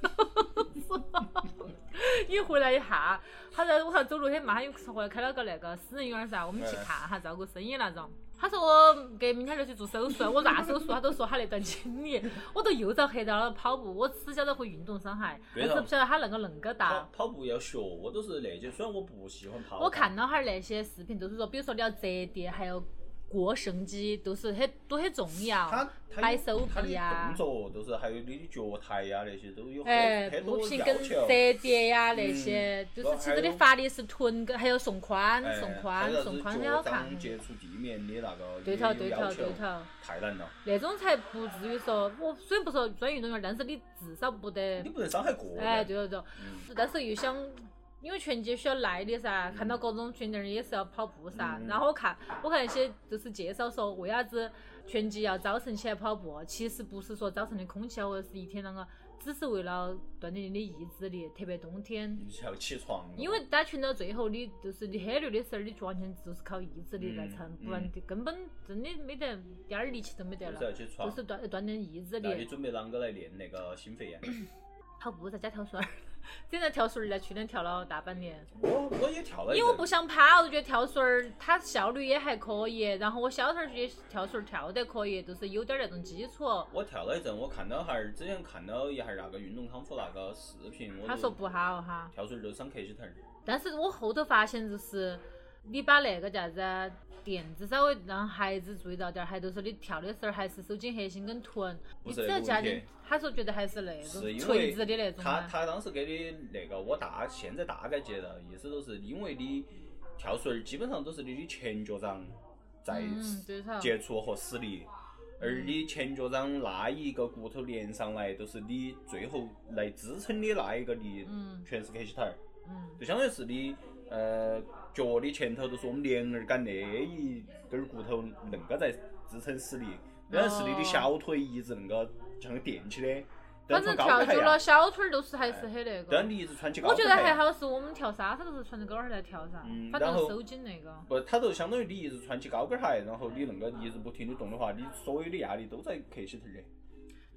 S2: 一回来一下，他在我上走路很慢，他又回来开了个那个私人园儿噻，我们去
S1: 嗯
S2: 看哈，照顾生意那种。他说我隔明天就去做手术，我啥手术他都说他那段经历，我都又遭黑到了跑步，我只晓得会运动伤害，但是不晓得他那个恁个大
S1: 跑。步要学，我都是那些，虽然我不喜欢跑。
S2: 我看了哈儿那些视频，都是说，比如说你要折叠，还有过绳机，都是很都很重要摆手臂呀
S1: 动作都是还有你的脚抬呀那些都有很
S2: 哎，
S1: 很多
S2: 步频跟。折叠呀那些，
S1: 嗯
S2: 就是其实
S1: 还有
S2: 的发力是臀跟还有送髋，
S1: 哎
S2: 送髋，送髋很好看
S1: 掌。接触地面的那个
S2: 对头对头对头，
S1: 太难了，
S2: 那种才不至于说，我虽然不说专业运动员，但是你至少不得
S1: 你，不能伤害个人。
S2: 哎，对头对头。
S1: 嗯
S2: 但是又想，因为拳击需要耐力噻，看到各种拳击人也是要跑步噻。
S1: 嗯
S2: 然后我看，我看那些就是介绍说，为啥子拳击要早晨起来跑步？其实不是说早晨的空气好，或者是一天啷个，只是为了锻炼你的意志力，特别冬天。
S1: 你要起床。
S2: 因为打拳到最后，你就是你很累的时候，你就完全就是靠意志力来撑，
S1: 嗯
S2: 不然你根本真的没得点儿力气都没得
S1: 就是要
S2: 了，
S1: 起床
S2: 就。是锻锻炼意志
S1: 那你。准备啷个来练那个心肺呀？
S2: 跑步再加跳绳儿，现在跳绳儿呢，去年跳了大半年。
S1: 我我也跳了。
S2: 因为我不想跑，我就觉得跳绳儿它效率也还可以，然后我小时候也跳绳儿跳得可以，就是有点儿那种基础。
S1: 我跳了一阵，我看到哈儿之前看到一下儿那个运动康复那个视频，
S2: 他说不好哈，
S1: 跳绳儿就伤克西疼儿。
S2: 但是我后头发现就是，你把那个叫啥子啊垫子稍微让孩子注意到点儿，还都是你跳的时候还是收紧核心跟臀，你只要加点
S1: 问题，
S2: 他说觉得还是那种垂直的那种
S1: 他
S2: 啊。
S1: 他当时给的那个，我大现在大概记得，意思都是因为你跳绳儿基本上都是你的前脚掌在。接触和施力，而你前脚掌那一个骨头连上来，都是你最后来支撑的那一个力，
S2: 嗯。
S1: 全是克西疼儿，
S2: 嗯，
S1: 就相当于是你呃脚的前头都是我们连儿杆那一根儿骨头恁个在支撑实力，然后是你的小腿一直恁个像个垫起的，
S2: 反正跳久了，小腿儿都是还是很那个。
S1: 但你一直穿起高
S2: 我觉得还好是我们跳沙它都是穿着高跟儿在跳噻，反正收紧那个。
S1: 不，它就相当于你一直穿起高跟鞋，然后你恁个一直不停的动的话，你所有的压力都在克西头的。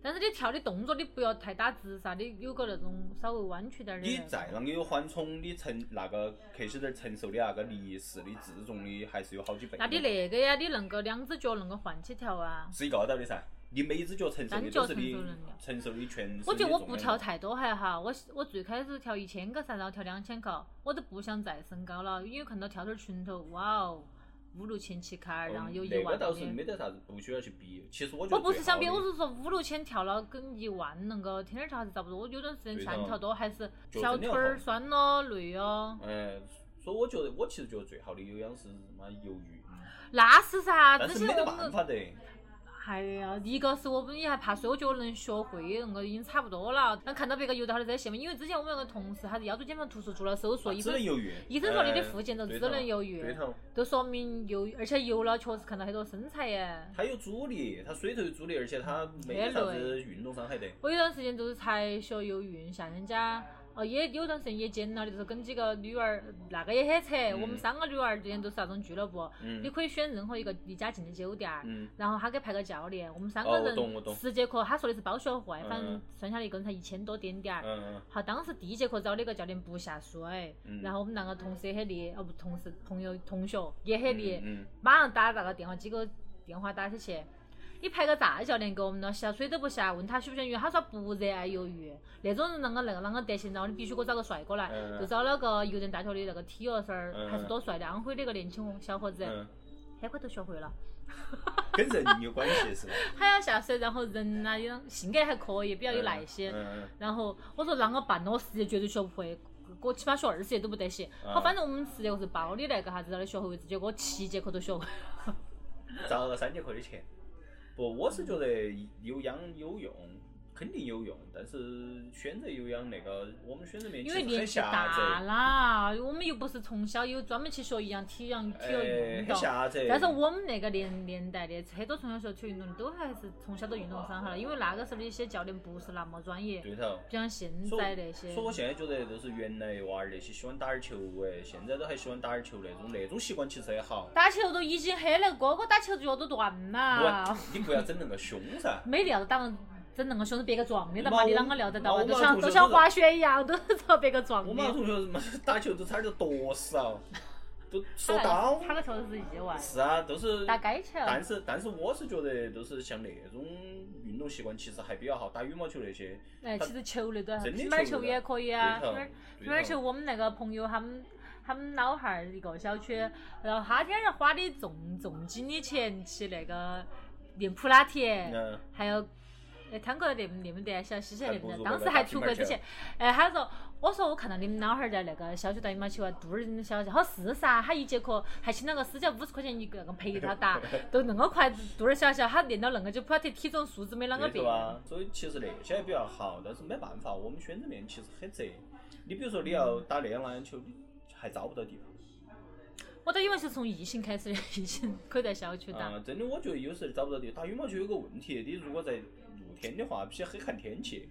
S2: 但是你跳的动作你不要太打直噻，你有个那种稍微弯曲点儿的。
S1: 你再啷个有缓冲，你承那个克西头承受的那个力是的自重的还是有好几倍。
S2: 那你那个呀，你恁个两只脚恁个换起跳啊。
S1: 是一个道理噻，你每只脚承受的都是你
S2: 承受
S1: 的全
S2: 我觉得我不跳太多还好，我我最开始跳一千个噻，然后跳两千个，我都不想再升高了，因为看到跳腿儿群头，哇哦，五六千起卡，然后有一万
S1: 那个倒是没得啥子，不需要去比。其实我觉
S2: 我不是想比，我是说五六千跳了跟一万恁个天天跳还是差不多。我有段时间
S1: 对头
S2: 像跳多还是
S1: 就
S2: 小腿儿酸咯、累哦。
S1: 哎，所以我觉得我其实觉得最好的有氧是什么游泳，
S2: 那是噻，之前我们
S1: 办法的。
S2: 哎呀，一个是我们也还怕水，我觉得能学会，那个已经差不多了。但看到别个游到好的在羡慕，因为之前我们那个同事，他是腰椎间盘突出做了手术，医生。医生说你的
S1: 哎
S2: 附件都只能游泳
S1: 对头，
S2: 都说明游，而且游了确实看到很多身材耶。
S1: 他有阻力，他水头有阻力，而且他没得啥子运动伤害的。
S2: 我有段时间就是才学游泳，夏天家哦也有段时间也捡了的，就是跟几个女娃儿，那个也很扯。我们三个女娃儿之间都是那种俱乐部，你
S1: 嗯
S2: 可以选任何一个离家近的酒店然后他给派个教练，我们三个人十节课，他说的是包学费，反正
S1: 嗯
S2: 算下来一个人才一千多点点儿。
S1: 嗯
S2: 好，当时第一节课找那个教练不下水，
S1: 嗯
S2: 然后我们那个同事也很厉，哦不，同事朋友同学也很厉，
S1: 嗯
S2: 马上打那个电话，几个电话打起去。你派个大教练给我们了，下水都不下，问他喜不喜欢鱼，他说不热爱游鱼。那种人啷个那个啷个德行，然后你必须给我找个帅哥来，就找那个邮政大学的那个体育生，还是多帅的，安徽的一个年轻小伙子，很快就学会了。
S1: 跟人有关系是吧？
S2: 还要下水，然后人呐、也性格还可以，比较有耐心。然后我说啷个办呢？我十节绝对学不会，我起码学二十节都不得行。好，反正我们十节课是包的那个啥子让你学会为止，结果我七节课都学会。
S1: 嗯，砸了三节课的钱。不，我是觉得有氧有用，肯定有用，但是选择有氧那个，我们选择面其
S2: 因为年纪大
S1: 狭窄，
S2: 啦，我们又不是从小有专门去学一样体育体育运动。但是我们那个年年代的，很多从小学体育运动的都还是从小都运动伤害了，因为那个时候的一些教练不是那么专业，
S1: 对头。
S2: 不像现在那些
S1: 所以。我现在觉得，就是原来娃儿那些喜欢打点球哎，现在都还喜欢打点球那种，那种习惯其实也好。
S2: 打球都已经很那个，哥哥打球脚都断了
S1: 不，，你不要整那个凶噻。
S2: 没料到当整那个凶是别个撞的，
S1: 妈
S2: 嘛，你
S1: 我
S2: 啷个料得到啊？都像
S1: 都
S2: 像滑雪一样，都是遭别个撞
S1: 我们。同学妈打球都差点剁死啊，都说
S2: 他
S1: 刀
S2: 那。个他个球是意外，
S1: 是啊，都是。
S2: 打街球。
S1: 但是但是我是觉得，就是像那种运动习惯其实还比较好，打羽毛球那些。
S2: 哎，其实球类都还好，
S1: 真的
S2: 匹马
S1: 球
S2: 也可以啊。
S1: 对头
S2: 匹马
S1: 对
S2: 匹马
S1: 头
S2: 球我们那个朋友他们他们老汉儿一个小区，然后他天天花的重重金的钱去那个练普拉提，
S1: 嗯，
S2: 还有。哎，汤哥那那么点小西西那
S1: 不如
S2: 当时还
S1: 那个打匹马球
S2: 图个之前，哎，他说，我说我看到你们老汉儿在那个小区打羽毛球啊，肚儿小，好是噻，他一节课还请了个私教五十块钱一个，那个陪他打，都那么快，肚儿小小，他练到那个就普拉提体重数字没啷个变。
S1: 啊。所以其实那些还比较好，但是没办法，我们选择面其实很窄。你比如说你要打那样篮球，你还找不到地方。
S2: 我打羽毛球从疫情开始的，疫情 可以在小区打。
S1: 啊，真的，我觉得有时候找不到地方。打羽毛球有个问题，你如果在露天的话，比较很看天气。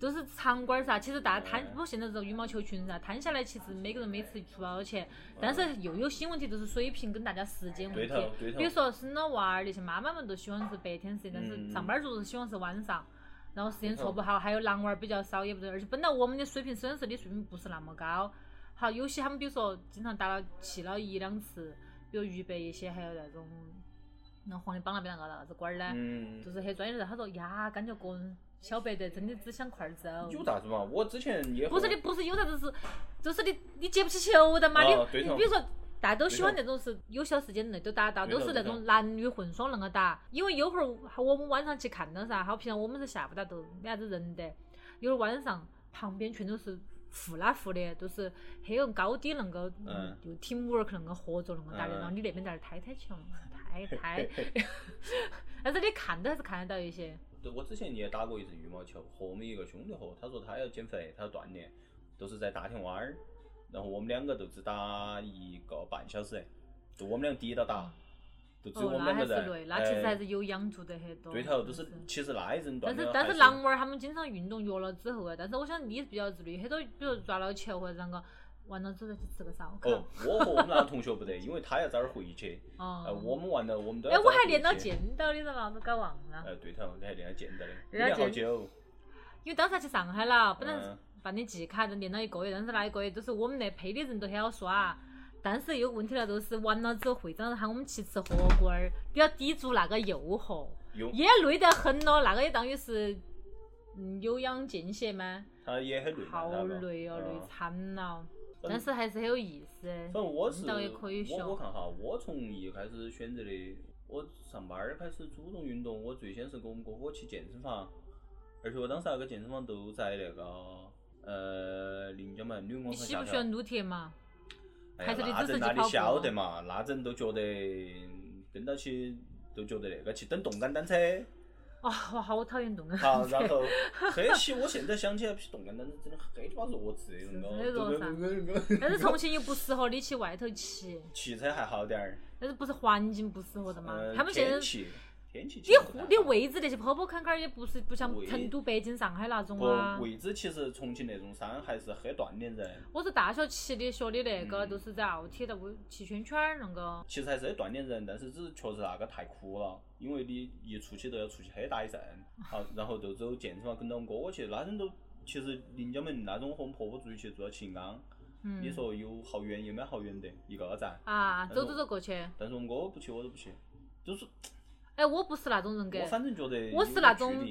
S2: 都是场馆儿噻，其实大家摊
S1: 嗯，
S2: 我现在这个羽毛球群噻，摊下来其实每个人每次出不到钱，但是又有新问题，就是水平跟大家时间问题。比如说生了娃儿那些妈妈们都喜欢是白天时间，但是
S1: 嗯
S2: 上班族是喜欢是晚上，然后时间错不好，还有男娃儿比较少，也不对，而且本来我们的水平，虽然说你水平不是那么高，好，有些他们比如说经常打了去了一两次，比如预备一些，还有那种那黄泥帮那边那个啥子馆儿呢，
S1: 嗯，
S2: 就是很专业的人，他说呀，感觉个人小白的真的只想快点走。
S1: 有啥子嘛？我之前也
S2: 不是你，不是有啥子是，就是你你接不起球的嘛？你你比如说。大家都喜欢那种是有效时间内都打到，都是那种男女混双恁个打。因为有会儿我们晚上去看了噻，好平常我们是下午打都没啥子人的，有会儿晚上旁边全都是互拉互的，都是很有高低能够
S1: 嗯
S2: 就 teamwork 能够合作恁个打的，
S1: 嗯
S2: 然后你那边在那儿抬抬球，抬抬，但是你看都还是看得到一些。
S1: 对我之前也打过一次羽毛球，和我们一个兄弟伙，他说他要减肥，他要锻炼，都是在大田湾儿，然后我们两个都只打一个半小时，就我们俩抵到打，就只有
S2: 哦，
S1: 我们
S2: 那
S1: 两个人。
S2: 还是累，那其实还
S1: 哎
S2: 是有氧做得很多。
S1: 对头，都是
S2: 是
S1: 其实那一阵锻
S2: 但
S1: 炼还
S2: 是但是男娃儿他们经常运动约了之后啊，但是我想你是比较自律，很多比如抓了球或者啷个，完了之后再去吃个烧烤。
S1: 哦，我和我们那个同学不得，因为他要早点回去。
S2: 哦。
S1: 呃，我们玩了，我们都
S2: 哎，我还。练到剑道的，然后都搞忘了。
S1: 哎，对头，你还练到剑道的，你
S2: 练
S1: 好久？
S2: 因为当时还去上海了，本来办的季卡，就练了一个月，但是那一个月都是我们那配的人都很好耍。但是有个问题了，就是完了之后会长喊我们去吃火锅儿，比较抵住那个诱惑，
S1: 有，
S2: 也累得很咯。那个也等于是嗯有氧间歇吗？
S1: 他也很累。
S2: 好累哦，累
S1: 嗯
S2: 惨了。
S1: 反
S2: 但是还是很有意思。
S1: 反正我是
S2: 也可以
S1: 我我看哈，我从一开始选择的，我上班儿开始主动运动，我最先是跟我们哥哥去健身房，而且我当时那个健身房都在那个呃临江门女文广
S2: 你
S1: 场下头
S2: 喜不喜欢。撸铁嘛？
S1: 那阵哪里晓得嘛？那阵都觉得跟到起都觉得那个去蹬动感单车，
S2: 哦，我好讨厌动感
S1: 好，然后黑起，我现在想起来，动感单车真的黑鸡巴弱智那种
S2: 是很弱噻。但是重庆又不适合你去外头骑，
S1: 骑车还好点儿，
S2: 但是不是环境不适合的嘛？
S1: 呃，
S2: 他们现在
S1: 天气
S2: 你你位置那些坡坡坎坎儿也不是不像成都、北京、上海那种啊
S1: 不。位置其实重庆那种山还是很锻炼人，
S2: 我是大学骑的学的那个，
S1: 嗯
S2: 都是在奥体的围骑圈圈儿那个。
S1: 其实还是很锻炼人，但是只是确实那个太苦了，因为你一出去都要出去很大一阵，好，然后就走健身房跟到哥哥去，那阵都其实临江门那种和我们婆婆住一起住到秦刚，
S2: 嗯。
S1: 你说有好远也没好远的一个站，
S2: 啊，走走走过去。
S1: 但是我哥不去，我都不去，就是
S2: 哎，我不是那种人格
S1: 我，反正觉得
S2: 我是那种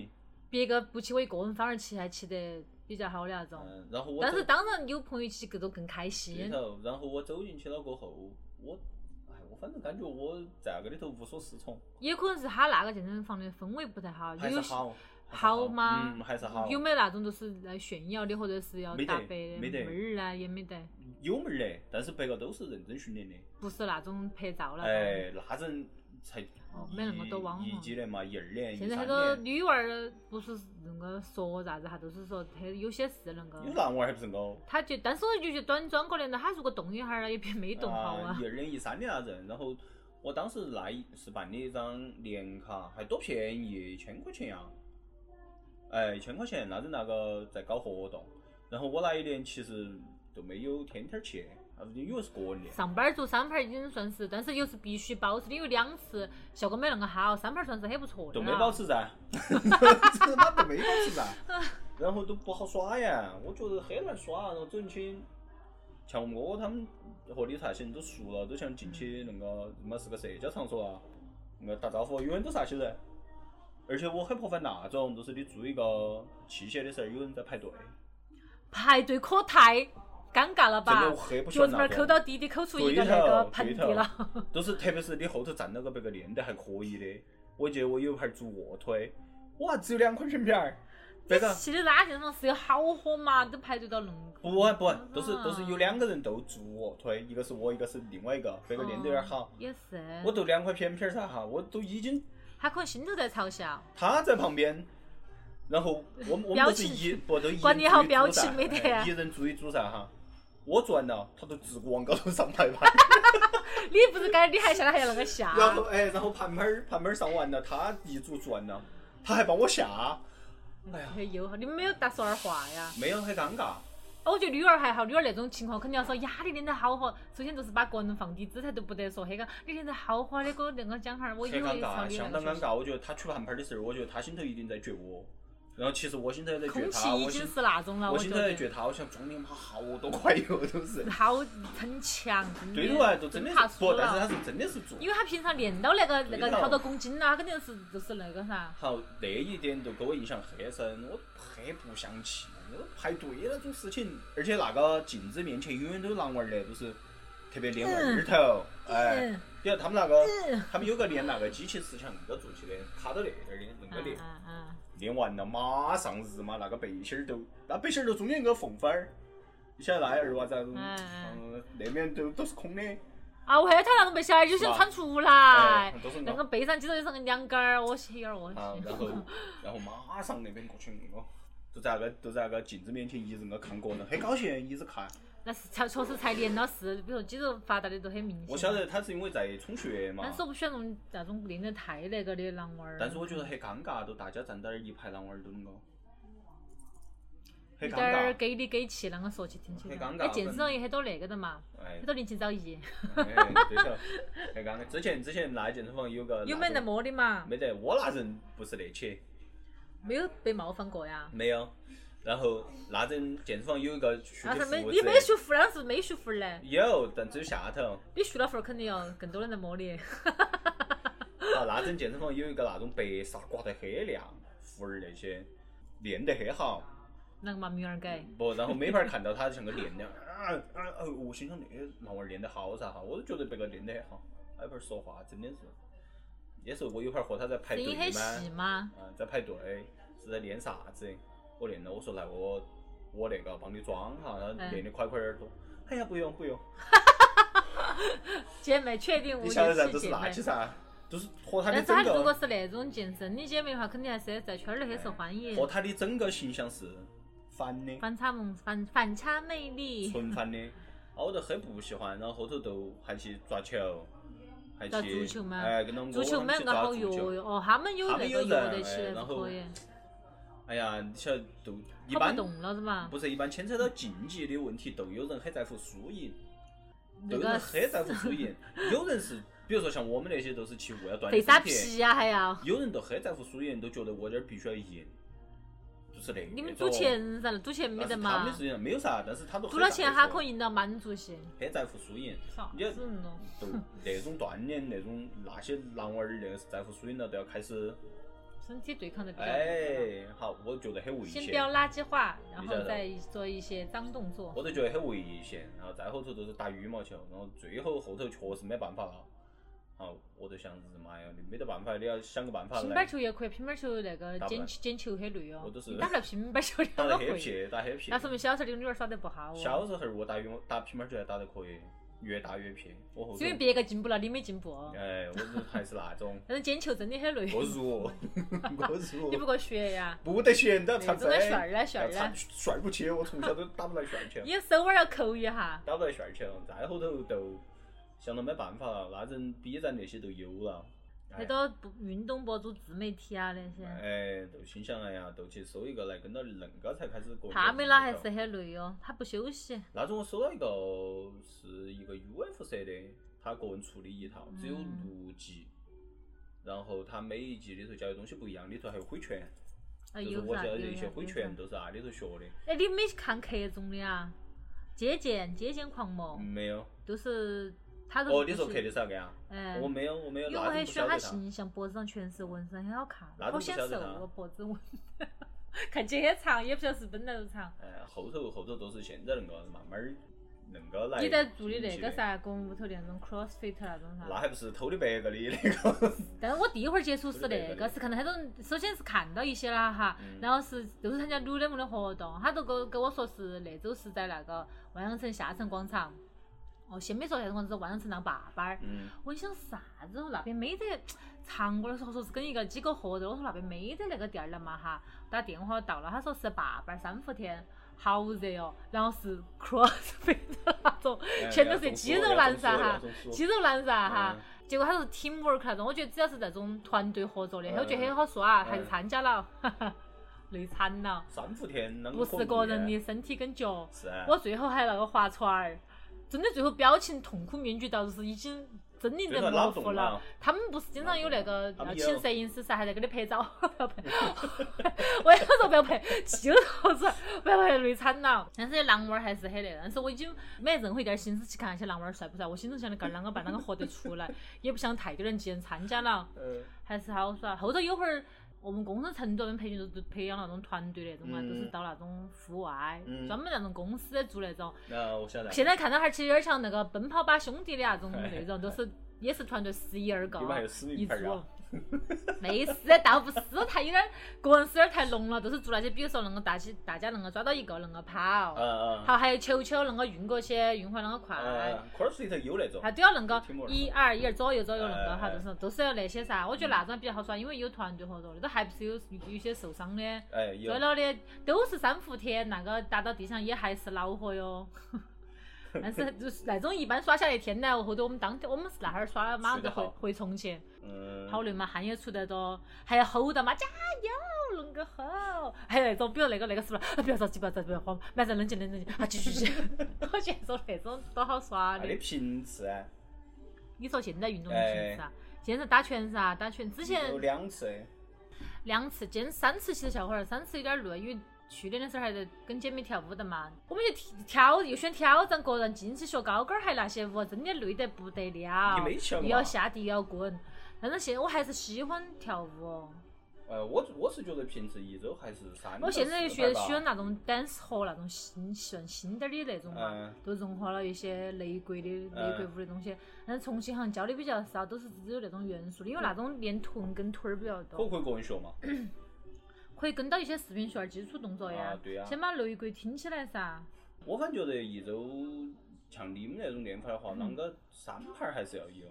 S2: 别个不去，我一个人反而骑还骑得比较好的那种。
S1: 嗯，然后我
S2: 但是当然有朋友去，各种更开
S1: 对
S2: 心。
S1: 头，然后我走进去了过后，我，哎，我反正感觉我在那个里头无所适从，
S2: 也可能是他那个健身房的氛围不太好，
S1: 还是好，
S2: 好吗
S1: 嗯，还是好。
S2: 有没有那种就是来炫耀的，或者是要
S1: 没得
S2: 打白的
S1: 没得
S2: 妹儿啊，也没得，
S1: 有妹儿的，但是别个都是认真训练的。
S2: 不是那种拍照那种。
S1: 哎，那种才
S2: 哦没那么多网红
S1: 一几年嘛，一二年、
S2: 现在
S1: 三
S2: 很多，女娃儿不是那个说啥子哈，都是说他有些事那个
S1: 有，男娃儿还不是高。
S2: 他就但是我就觉得短装过来了他如果动一下儿，也别没动好啊。
S1: 一二年、一三年那阵，然后我当时那一是办的一张年卡，还多便宜，一千块钱呀。哎，一千块钱，那阵那个在搞活动，然后我那一年其实就没有天天去，啥子因为是个人练。
S2: 上班做三盘儿已经算是，但是又是必须保持的，有两次效果没那么好，三盘儿算是很不错的了。
S1: 都没保持噻，这妈都没保持噻，然后都不好耍呀，我觉得很难耍，然后走进去，像我他们和理财些人都熟了，都像进去那个他妈是个社交场所啊，那个打招呼永远都是那些人，而且我很怕烦那种，就是你做一个器械的时候，有人在排队，
S2: 排队可太尴尬了吧脚趾门儿抠。到底，底抠出一个
S1: 对
S2: 那个
S1: 头
S2: 盆
S1: 对头
S2: 地了。
S1: 都是特别是你后头站了个别个练得还可以的，我记得我有一盘做卧推，哇，只有两块钱片儿，别个
S2: 去的那健身房是有好火嘛，都排队到恁个。
S1: 不啊不，都是都是有两个人都做卧推，一个是我，一个是另外一个，别个练得有点好
S2: 哦。也是。
S1: 我都两块片片儿噻哈，我都已经
S2: 他可能心头在嘲笑。
S1: 他在旁边，然后我们我们都是一不都一人
S2: 管你好表情
S1: 噻
S2: 没得
S1: 哎一人做一组噻哈。我做完了，他都直接往高头上排盘，
S2: 你不是该你还下来还要那个下？
S1: 然后哎，然后盘盘儿盘盘儿上完了，他一组做完了，他还帮我下，哎呀，
S2: 很友好，你们没有搭说儿话呀？
S1: 没有很尴尬。
S2: 哦我觉得女儿还好，女儿那种情况肯定要说呀，你练得好好，首先就是把个人放低姿态都不得说，那个你练得好好的，给我那个讲哈儿，我以
S1: 很尴尬。相当尴尬。我觉得他取盘盘儿的时候，我觉得他心头一定在撅我，然后其实我心头也在觉
S2: 空气
S1: 他，我心
S2: 已经是那种了，
S1: 我
S2: 觉得
S1: 心头在撅他，好像装你妈好多块哟，都是。
S2: 好很强，真的。
S1: 对头啊，就真的
S2: 怕输
S1: 是不，但是
S2: 了
S1: 他是真的是做。
S2: 因为他平常练到那个那
S1: 对头
S2: 个好多公斤啦，他肯定是就是那个啥。
S1: 好，那一点就给我印象很深，我很不想去那个排队那种事情，而且那个镜子面前永远都有男娃儿的，都是特别练二头，哎，
S2: 嗯。
S1: 比如他们那个，他们有个练那个机器是像那个做起的，卡到那儿的，那个练，
S2: 嗯嗯
S1: 练完了马上日嘛，那个背心儿都，那背心儿头中间有个缝缝儿，你晓得那儿娃子那种，
S2: 嗯
S1: 那面都都是空的，
S2: 啊，我还他那种背心儿，有些人穿出来
S1: 那
S2: 那个背上系着一层两根儿，我有点恶
S1: 啊，
S2: 心。
S1: 然后 然后马上那边过去，哦，就在那个就在那个镜子面前一直那个看个人，很高兴，一直看。
S2: 那是才确实才练到是，比如说肌肉发达的都很明显。
S1: 我晓得他是因为在充血嘛
S2: 但，是我不喜欢那种那种练得太那个的男娃儿。
S1: 但是我觉得很尴尬，都大家站在那儿一排男娃儿都那个，
S2: 有点儿
S1: 尬。
S2: 给里给气，啷个说起听起来。
S1: 很尴尬
S2: 哎，健身房也很多那个的嘛，
S1: 哎
S2: 很，多年轻早艺。
S1: 哎对头，很尴尬。之前之前那健身房有个
S2: 有没得摸的嘛？
S1: 没得，我那人不是那起，
S2: 没有被冒犯过呀？
S1: 没有。然后那阵健身房有一个学
S2: 那是没
S1: 的服务
S2: 你没
S1: 子，
S2: 学服，那是没学服儿嘞。
S1: 有，但只有下头。
S2: 你学了服儿，肯定要更多人来摸你。
S1: 啊，那阵健身房有一个那种白纱挂得很亮，服儿那些练得很好，
S2: 那个嘛，明儿改。
S1: 不，然后每盘儿看到他像个练的，啊啊哦，我心想那个男娃儿练得好噻哈，我都觉得别个练得很好，那盘儿说话真的是，那时候我有盘儿和他在排队
S2: 吗？
S1: 啊，在排队是在练啥子？我练了，我说来我我那个帮你装哈，他
S2: 嗯
S1: 练的快快点儿多，哎呀不用不用，
S2: 姐妹确定无
S1: 你晓得噻，
S2: 节气姐妹
S1: 都是那些。噻，都是和他的
S2: 但是她
S1: 整
S2: 如果是那种健身的姐妹的话，肯定还是在圈儿内很受欢迎
S1: 和。他的整个形象是反的，
S2: 反差萌，反反差魅力。
S1: 纯 反的。啊我就很不喜欢，然后后头都还去抓球，还
S2: 抓
S1: 去
S2: 足球吗足球
S1: 们去
S2: 蛮个好
S1: 抓足球
S2: 约。哟，哦，他们有
S1: 他们
S2: 那个约
S1: 有人
S2: 得起可以，
S1: 哎呀，你晓得都一般
S2: 动了是嘛？
S1: 不是一般牵扯到竞技的问题，都有人很在乎输赢，
S2: 那个
S1: 都有人很在乎输赢。有人是，比如说像我们那些都是去为了锻炼身体，
S2: 皮呀，还要。
S1: 有人都很在乎输赢，都觉得我这儿必须要赢，就是那
S2: 你们赌钱噻，赌钱没得
S1: 嘛他们
S2: 嘛
S1: 的？事情没有啥，但是他都
S2: 赌了钱他可
S1: 以
S2: 以赢到满足些。
S1: 很在乎输赢。
S2: 啥
S1: 你
S2: 子人咯？
S1: 都那种锻炼那种那些男娃儿那个是在乎输赢了，都要开始
S2: 身体对抗的比较。
S1: 哎，好，我觉得很危险。
S2: 先飙垃圾话，然后再做一些脏动作。
S1: 我都觉得很危险，然后再后头都是打羽毛球，然后最后后头确实没办法了。好，我就想日妈呀，你没得办法，你要想个办法
S2: 乒乓球也可以，乒乓球那个捡球捡球很累哦
S1: 我都。是
S2: 打不来乒乓球，
S1: 打得。很撇，打很撇
S2: 那。说明小时候的女儿耍得不好哦。
S1: 小时候我打羽毛打乒乓球还打得可以，越打越撇。我后头
S2: 因为别个进步了，你没进步哦。
S1: 哎，我是还是那种
S2: 但是捡球真的很累。
S1: 我弱，我弱。
S2: 你不过学呀？
S1: 不得学，你都要
S2: 那
S1: 唱
S2: 种的旋儿啊旋儿啊，
S1: 帅不起，我从小都打不来旋球，
S2: 你手腕要扣一下。
S1: 打不来旋球，再后头都想到没办法了，那阵 B 站那些都有了。哎
S2: 很多不运动博主、自媒体啊那些，
S1: 哎，都心想哎呀，都去搜一个来跟到恁个才开始过。
S2: 帕梅拉还是很累哦，他不休息。
S1: 那种我搜到一个是一个 UFC 的，他个人出的一套，只有
S2: 嗯
S1: 六集，然后他每一集里头教的东西不一样，里头还有挥拳，
S2: 啊，
S1: 就是
S2: 有
S1: 我晓得的一些挥拳。都是那里头学的。
S2: 哎，你没看克总的啊？接剑、接剑狂魔，
S1: 没有。
S2: 都是
S1: 哦，你说刻的是哪个呀？
S2: 哎，
S1: 我没有，我没有，
S2: 因为我很喜欢他。形象，脖子上全是纹身，很好看，好显瘦
S1: 晓得他
S2: 哦，脖子纹，看起很长，也不晓得是本来就长。
S1: 哎，后头后头都是现在恁个慢慢儿恁个来。
S2: 你在做的那个？噻，公屋头那种 crossfit 那种噻。
S1: 那还不是偷的别个的那个？
S2: 但是我第一回儿接触是那个，是看到很多人，首先是看到一些了哈，
S1: 嗯
S2: 然后是都是参加 Lululemon 的活动，他都跟跟我说是那周是在那个万象城下城广场，哦，先没说下城广场，是万象城那坝坝儿。
S1: 嗯，
S2: 我想啥子？那边没得常过的时候说是跟一个机构合作，我说那边没得那个店儿了嘛哈，打电话到了，他说是坝坝儿三伏天。好热哦，然后是 crossfit 那种，
S1: 哎
S2: 全都是肌肉男噻哈肌肉男噻哈
S1: 嗯。
S2: 结果他是 teamwork 那种，我觉得只要是那种团队合作的，
S1: 嗯
S2: 我觉得很好耍还是参加了，累惨了。
S1: 三伏天
S2: 不是个人的身体跟脚，
S1: 是啊。
S2: 我最后还那个划船儿，真的最后表情痛苦面具到就是已经狰狞的模糊了
S1: 了。
S2: 他们不是经常有那个要请摄影师噻，还在给你拍照，不要拍。我有时候不要拍，气了头子，不要拍累惨了。但是狼娃儿还是很那，但是我已经没任何一点心思去看那些狼娃儿帅不帅，我心中想的个儿啷个办啷个活得出来，也不想太多人既然参加了。
S1: 嗯，
S2: 还是好耍。后头有会儿，我们公司成都那边培训都是培养那种团队那种嘛，
S1: 嗯
S2: 都是到那种户外，
S1: 嗯
S2: 专门那种公司做那种。
S1: 那我晓得。
S2: 现在看到哈其实有点像那个奔跑吧兄弟的那种
S1: 哎
S2: 那种，都是也是团队十一二个一组
S1: 啊。
S2: 没事，倒不是太有点个人是有点太浓了，都是做那些，比如说能够大起大家能够抓到一个能够跑，
S1: 嗯嗯。
S2: 好还有球球能够运过去，运回来能够快。
S1: 嗯，CrossFit 有那种。
S2: 它都要恁个一二一二左右左右恁个哈，就是都是要那些噻。我觉得那种比较好耍，因为有团队合作的，都还不是有有些受伤的、
S1: 哎，有
S2: 摔。了的，都是三伏天，那个打到地上也还是恼火哟。但是就是那种一般耍下来一天呢，后头我们当天我们是那哈儿耍，马上就回回重庆，
S1: 嗯。
S2: 好累嘛，汗也出得多，还要吼的嘛，加油，恁个吼！还有那种，比如那个那个是不是？啊不要着急，不要着急，不要慌，马上冷静冷静，啊，继续继续。我觉得说那种多好耍的
S1: 那的。频次啊，
S2: 你说现在运动的频次啊？现在打拳噻，打拳之前
S1: 有两次。
S2: 两次，今三次其实小伙儿，三次有点累，因为去年的时候还在跟姐妹跳舞的嘛。我们就挑又选挑战个人，进去学高跟儿还那些舞，真的累得不得了。又要
S1: 啊
S2: 下地又要滚，但是现在我还是喜欢跳舞哦。
S1: 呃，我我是觉得平时一周还是三
S2: 我现在学喜欢那种 dance 和那种新算新点儿的那种嘛，
S1: 嗯
S2: 都融合了一些内国的内国舞的东西。但是重庆好像教的比较少，都是只有那种元素的，因为那种练臀跟腿儿比较多。
S1: 可不可以个人学嘛？
S2: 可以跟到一些视频学点基础动作呀
S1: 啊，对呀
S2: 先把内鬼听起来噻。
S1: 我反正觉得一周像你们那种练法的话，啷个三盘儿还是要有，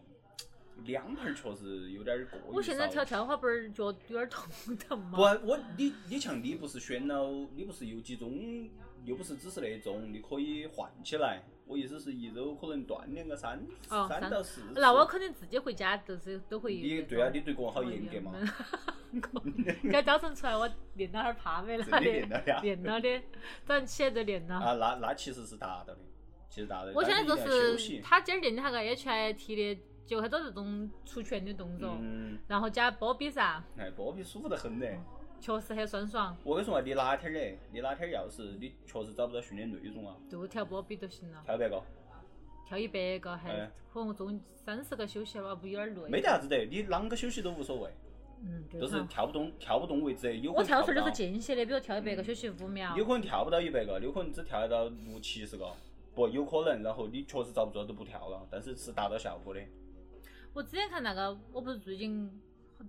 S1: 两盘儿确实有点儿过于
S2: 我现在跳跳花板儿脚有点痛疼嘛。
S1: 不，我你你像你不是选了，你不是有几种，又不是只是那种，你可以换起来。我意思是一周可能锻炼个三
S2: 哦，
S1: 三到四次。
S2: 那我肯定自己回家就是都会。
S1: 你对啊，你对个好严格嘛。
S2: 该早晨出来我练了哈儿趴没了的，
S1: 练了呀
S2: 练了的，早上起来就练了。
S1: 啊，那那其实是达到的，其实达到的。
S2: 我现在就
S1: 是
S2: 他今儿练的那个 HIT 的，就很多这种出拳的动作，
S1: 嗯，
S2: 然后加波比噻，
S1: 哎，波比舒服得很嘞。
S2: 确实很酸爽，
S1: 我跟你说嘛，你哪天儿的，你哪天儿要是你确实找不到训练内容啊，
S2: 就跳波比就行了。
S1: 跳一百个，
S2: 跳一百个还
S1: 哎
S2: 可能中三十个休息了，不有点累？
S1: 没得啥子的，你啷个休息都无所谓，
S2: 嗯，对
S1: 都是。跳不动，跳不动为止，有
S2: 我跳出来都是间歇的，比如跳一百个休息五秒。
S1: 有可能跳不到一百个，有可能只跳得到六七十个，不有可能。然后你确实遭不住都不跳了，但是是达到效果的。
S2: 我之前看那个，我不是最近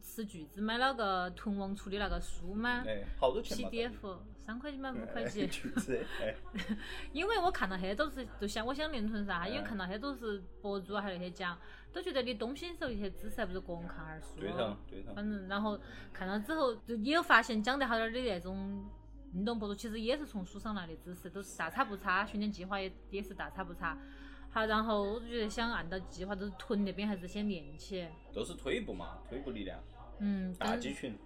S2: 斥巨资买了个屯王出的那个书吗
S1: 哎，好多钱。
S2: ？PDF 三块几吗，五块
S1: 哎
S2: 几。
S1: 就是哎，
S2: 因为我看到很多都是，就像我想练臀噻，因为
S1: 嗯
S2: 看到很多都是博主啊，还有那些讲，都觉得你东西的时候一些知识还不如个人看下儿舒
S1: 对头对头。
S2: 反正然后看了之后，就也有发现讲得好点儿的那种运动博主，其实也是从书上来的知识，都是大差不差，训练计划也也是大差不差。好，然后我就觉得想按照计划，都是臀那边还是先练起，
S1: 都是腿部嘛，腿部力量，
S2: 嗯，跟
S1: 大肌群。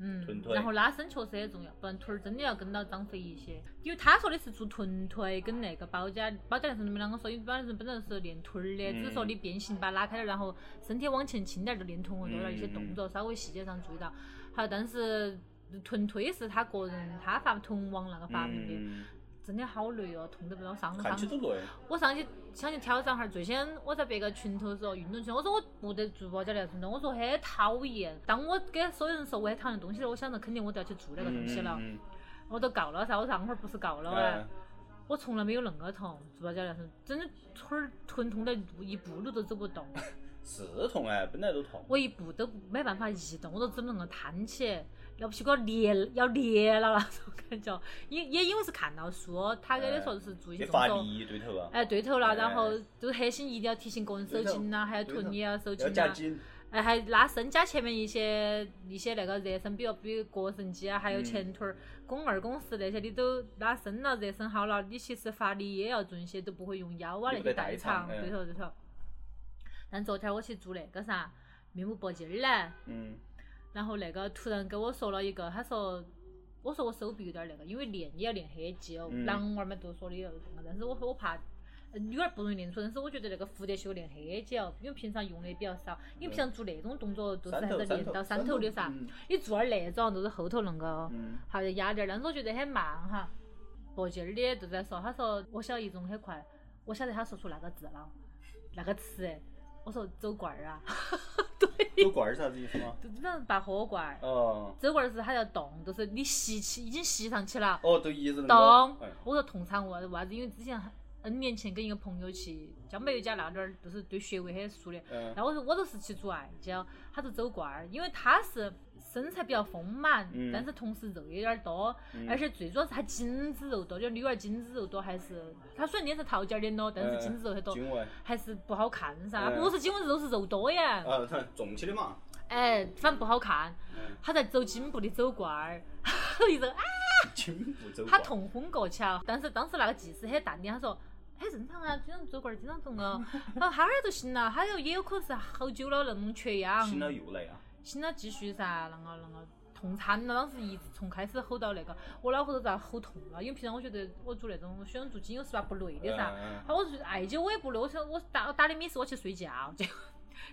S2: 嗯
S1: 臀，腿
S2: 然后拉伸确实很重要，不然腿儿真的要跟到长肥一些。因为他说的是做臀腿跟那个保家保家练身，你们两个说，因为保家练身本来是练腿儿的，只是说你变形把它拉开了，然后身体往前倾点儿就练臀围多点儿，一些动作稍微细节上注意到。好，但是臀推是他个人他发臀王那个发明的，
S1: 嗯，
S2: 真的好累哦，痛得不得我上上
S1: 看起都累。
S2: 我上去想去挑战哈儿，最先我在别个群头说运动群，我说我不得做保教练运动，我说很讨厌。当我给所有人说我很讨厌东西的我想着肯定我都要去做那个东西了。我都告了噻，我上会儿不是告了
S1: 嗯
S2: 哎，
S1: 哎
S2: 我从来没有恁个痛，做保教练是真的腿儿臀痛得一步路都走不动，
S1: 是痛哎，本来就痛。
S2: 我一步都没办法移动，我都只能够摊起。了不起给我裂要裂了那种感觉，也也因为是看到书，他给你说是做一些
S1: 你发
S2: 动作，
S1: 力对头啊，
S2: 哎，对头了，
S1: 哎。
S2: 然后就是核心一定要提醒个人收紧呐，还有臀也要手
S1: 要
S2: 劲呐。哎，还拉伸加前面一些一些那个热身，比如比如腘绳肌啊，还有
S1: 嗯
S2: 前腿儿、肱二、肱四那些，你都拉伸了、热身好了，你其实发力也要做一些，都不会用腰啊那些
S1: 代
S2: 代偿，对头对头。但昨天我去做那个啥面部铂筋儿呢，
S1: 嗯，
S2: 然后那个突然跟我说了一个，他说，我说我手臂有点儿那个，因为练也要练黑肌哦，
S1: 嗯
S2: 男娃儿们都说的有这个，但是我说我怕。女娃儿不容易练出，但是我觉得那个蝴蝶袖练黑肌哦，因为平常用的比较少，因为平常做那种动作都是还是练到山头的噻。
S1: 嗯
S2: 你做点那种都是后头恁个，
S1: 嗯
S2: 还要压点儿，但是我觉得很慢哈。铂筋儿的就在说，他说我晓得一种很快，我晓得他说出那个字了，那个词，我说走罐儿啊，对
S1: 走罐儿是啥子意思吗？
S2: 就基本上拔火罐儿。
S1: 哦
S2: 走罐儿是它要动，就是你吸起已经吸上去了，
S1: 哦，都一直能
S2: 动
S1: 哎。
S2: 我说痛惨我为啥子？因为之前 N 年前跟一个朋友去江北有家那点儿，就是对穴位很熟的。
S1: 嗯
S2: 然后我说我都是去做艾灸，他就走罐儿，因为他是身材比较丰满，
S1: 嗯
S2: 但是同时肉有点儿多，而且最主要是他紧致肉多，就女娃儿紧致肉多，还是她虽然练成桃尖儿的咯，但是紧致肉很多，还是不好看噻。
S1: 嗯
S2: 不是颈纹肉是肉多呀，
S1: 啊，它肿起的嘛。
S2: 哎，反正不好看。
S1: 嗯
S2: 他在走颈部的走罐儿，一直啊，
S1: 颈部走
S2: 他。痛昏过去了。但是当时那个技师很淡定，他说。很正常啊，经常走罐儿，经常痛啊。他说哈儿就行了，他有也有可能是好久了那种缺氧，
S1: 醒了又来啊。
S2: 醒了继续噻，啷个啷个痛惨了。当时一直从开始吼到那个，我脑壳都遭吼痛了，因为平常我觉得我做那种我喜欢做精油是吧不累的噻。
S1: 嗯嗯
S2: 好，我说艾灸我也不累，我说我打打的米是我去睡觉，结 果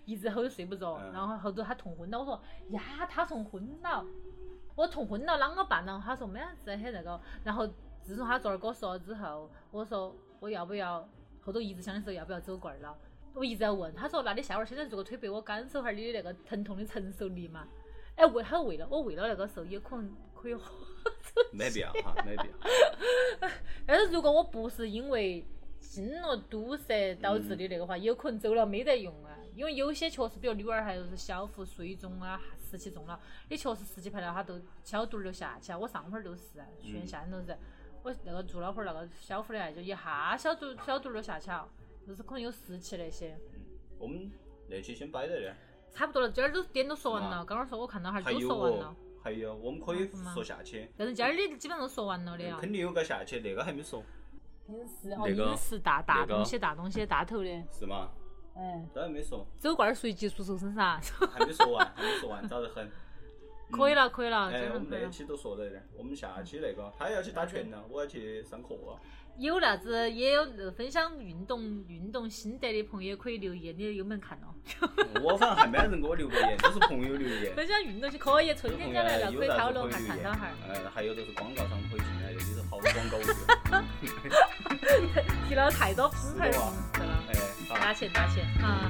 S2: 一直吼就睡不着，
S1: 嗯
S2: 然后后头他痛昏了，我说呀他痛昏了，我痛昏了啷个办呢？他说没啥子很那个，然后自从他昨儿跟我说了之后，我说我要不要后头一直想的时候要不要走罐儿了。我一直在问，他说：“那你下回儿现在做个推背，我感受下儿你的那个疼痛的承受力嘛。”哎，为他为了我为了那个时候也可能可以喝
S1: 没必要哈，没必要。
S2: 但是如果我不是因为经络堵塞导致的那个话，有可能走了没得用啊。因为有些确实，比如女娃儿还有是小腹水肿啊、湿气重了，你确实湿气排了，它都小肚儿就下去了。我上会儿都是，去年夏天都是，我那个做了会儿那个小腹的爱，就一下小肚小肚儿都下去了，就是可能有湿气那些。
S1: 我们那期先摆在这儿，
S2: 差不多了，今儿都点都说完了。刚刚说我看到哈儿都说完了
S1: 哦，，还有我们可以说下去，
S2: 但是今儿你基本上都说完了的呀。
S1: 肯定有个下去，那个还没说，
S2: 饮食哦，
S1: 那个
S2: 饮食大大东西，大东西，大头的。
S1: 是吗？
S2: 哎，
S1: 都还没说，
S2: 走罐儿随机速瘦身噻，
S1: 还没说完，还没说完，早得很。
S2: 可以了，可以了，
S1: 哎。我们那期都说在这儿，我们下期那个他要去打拳了，我要去上课了。
S2: 有啥子也有呃分享运动运动心得的朋友可以留言，你有没有看哦？
S1: 我反正还没人给我留过言，都是朋友留言。
S2: 分享运动就可以，春天将来了可以讨论下，看到哈儿。
S1: 呃，还有就是广告商可以进来的，你是好广告语。
S2: 提了太多品牌儿名字了，
S1: 哎，好。
S2: 打钱打钱啊！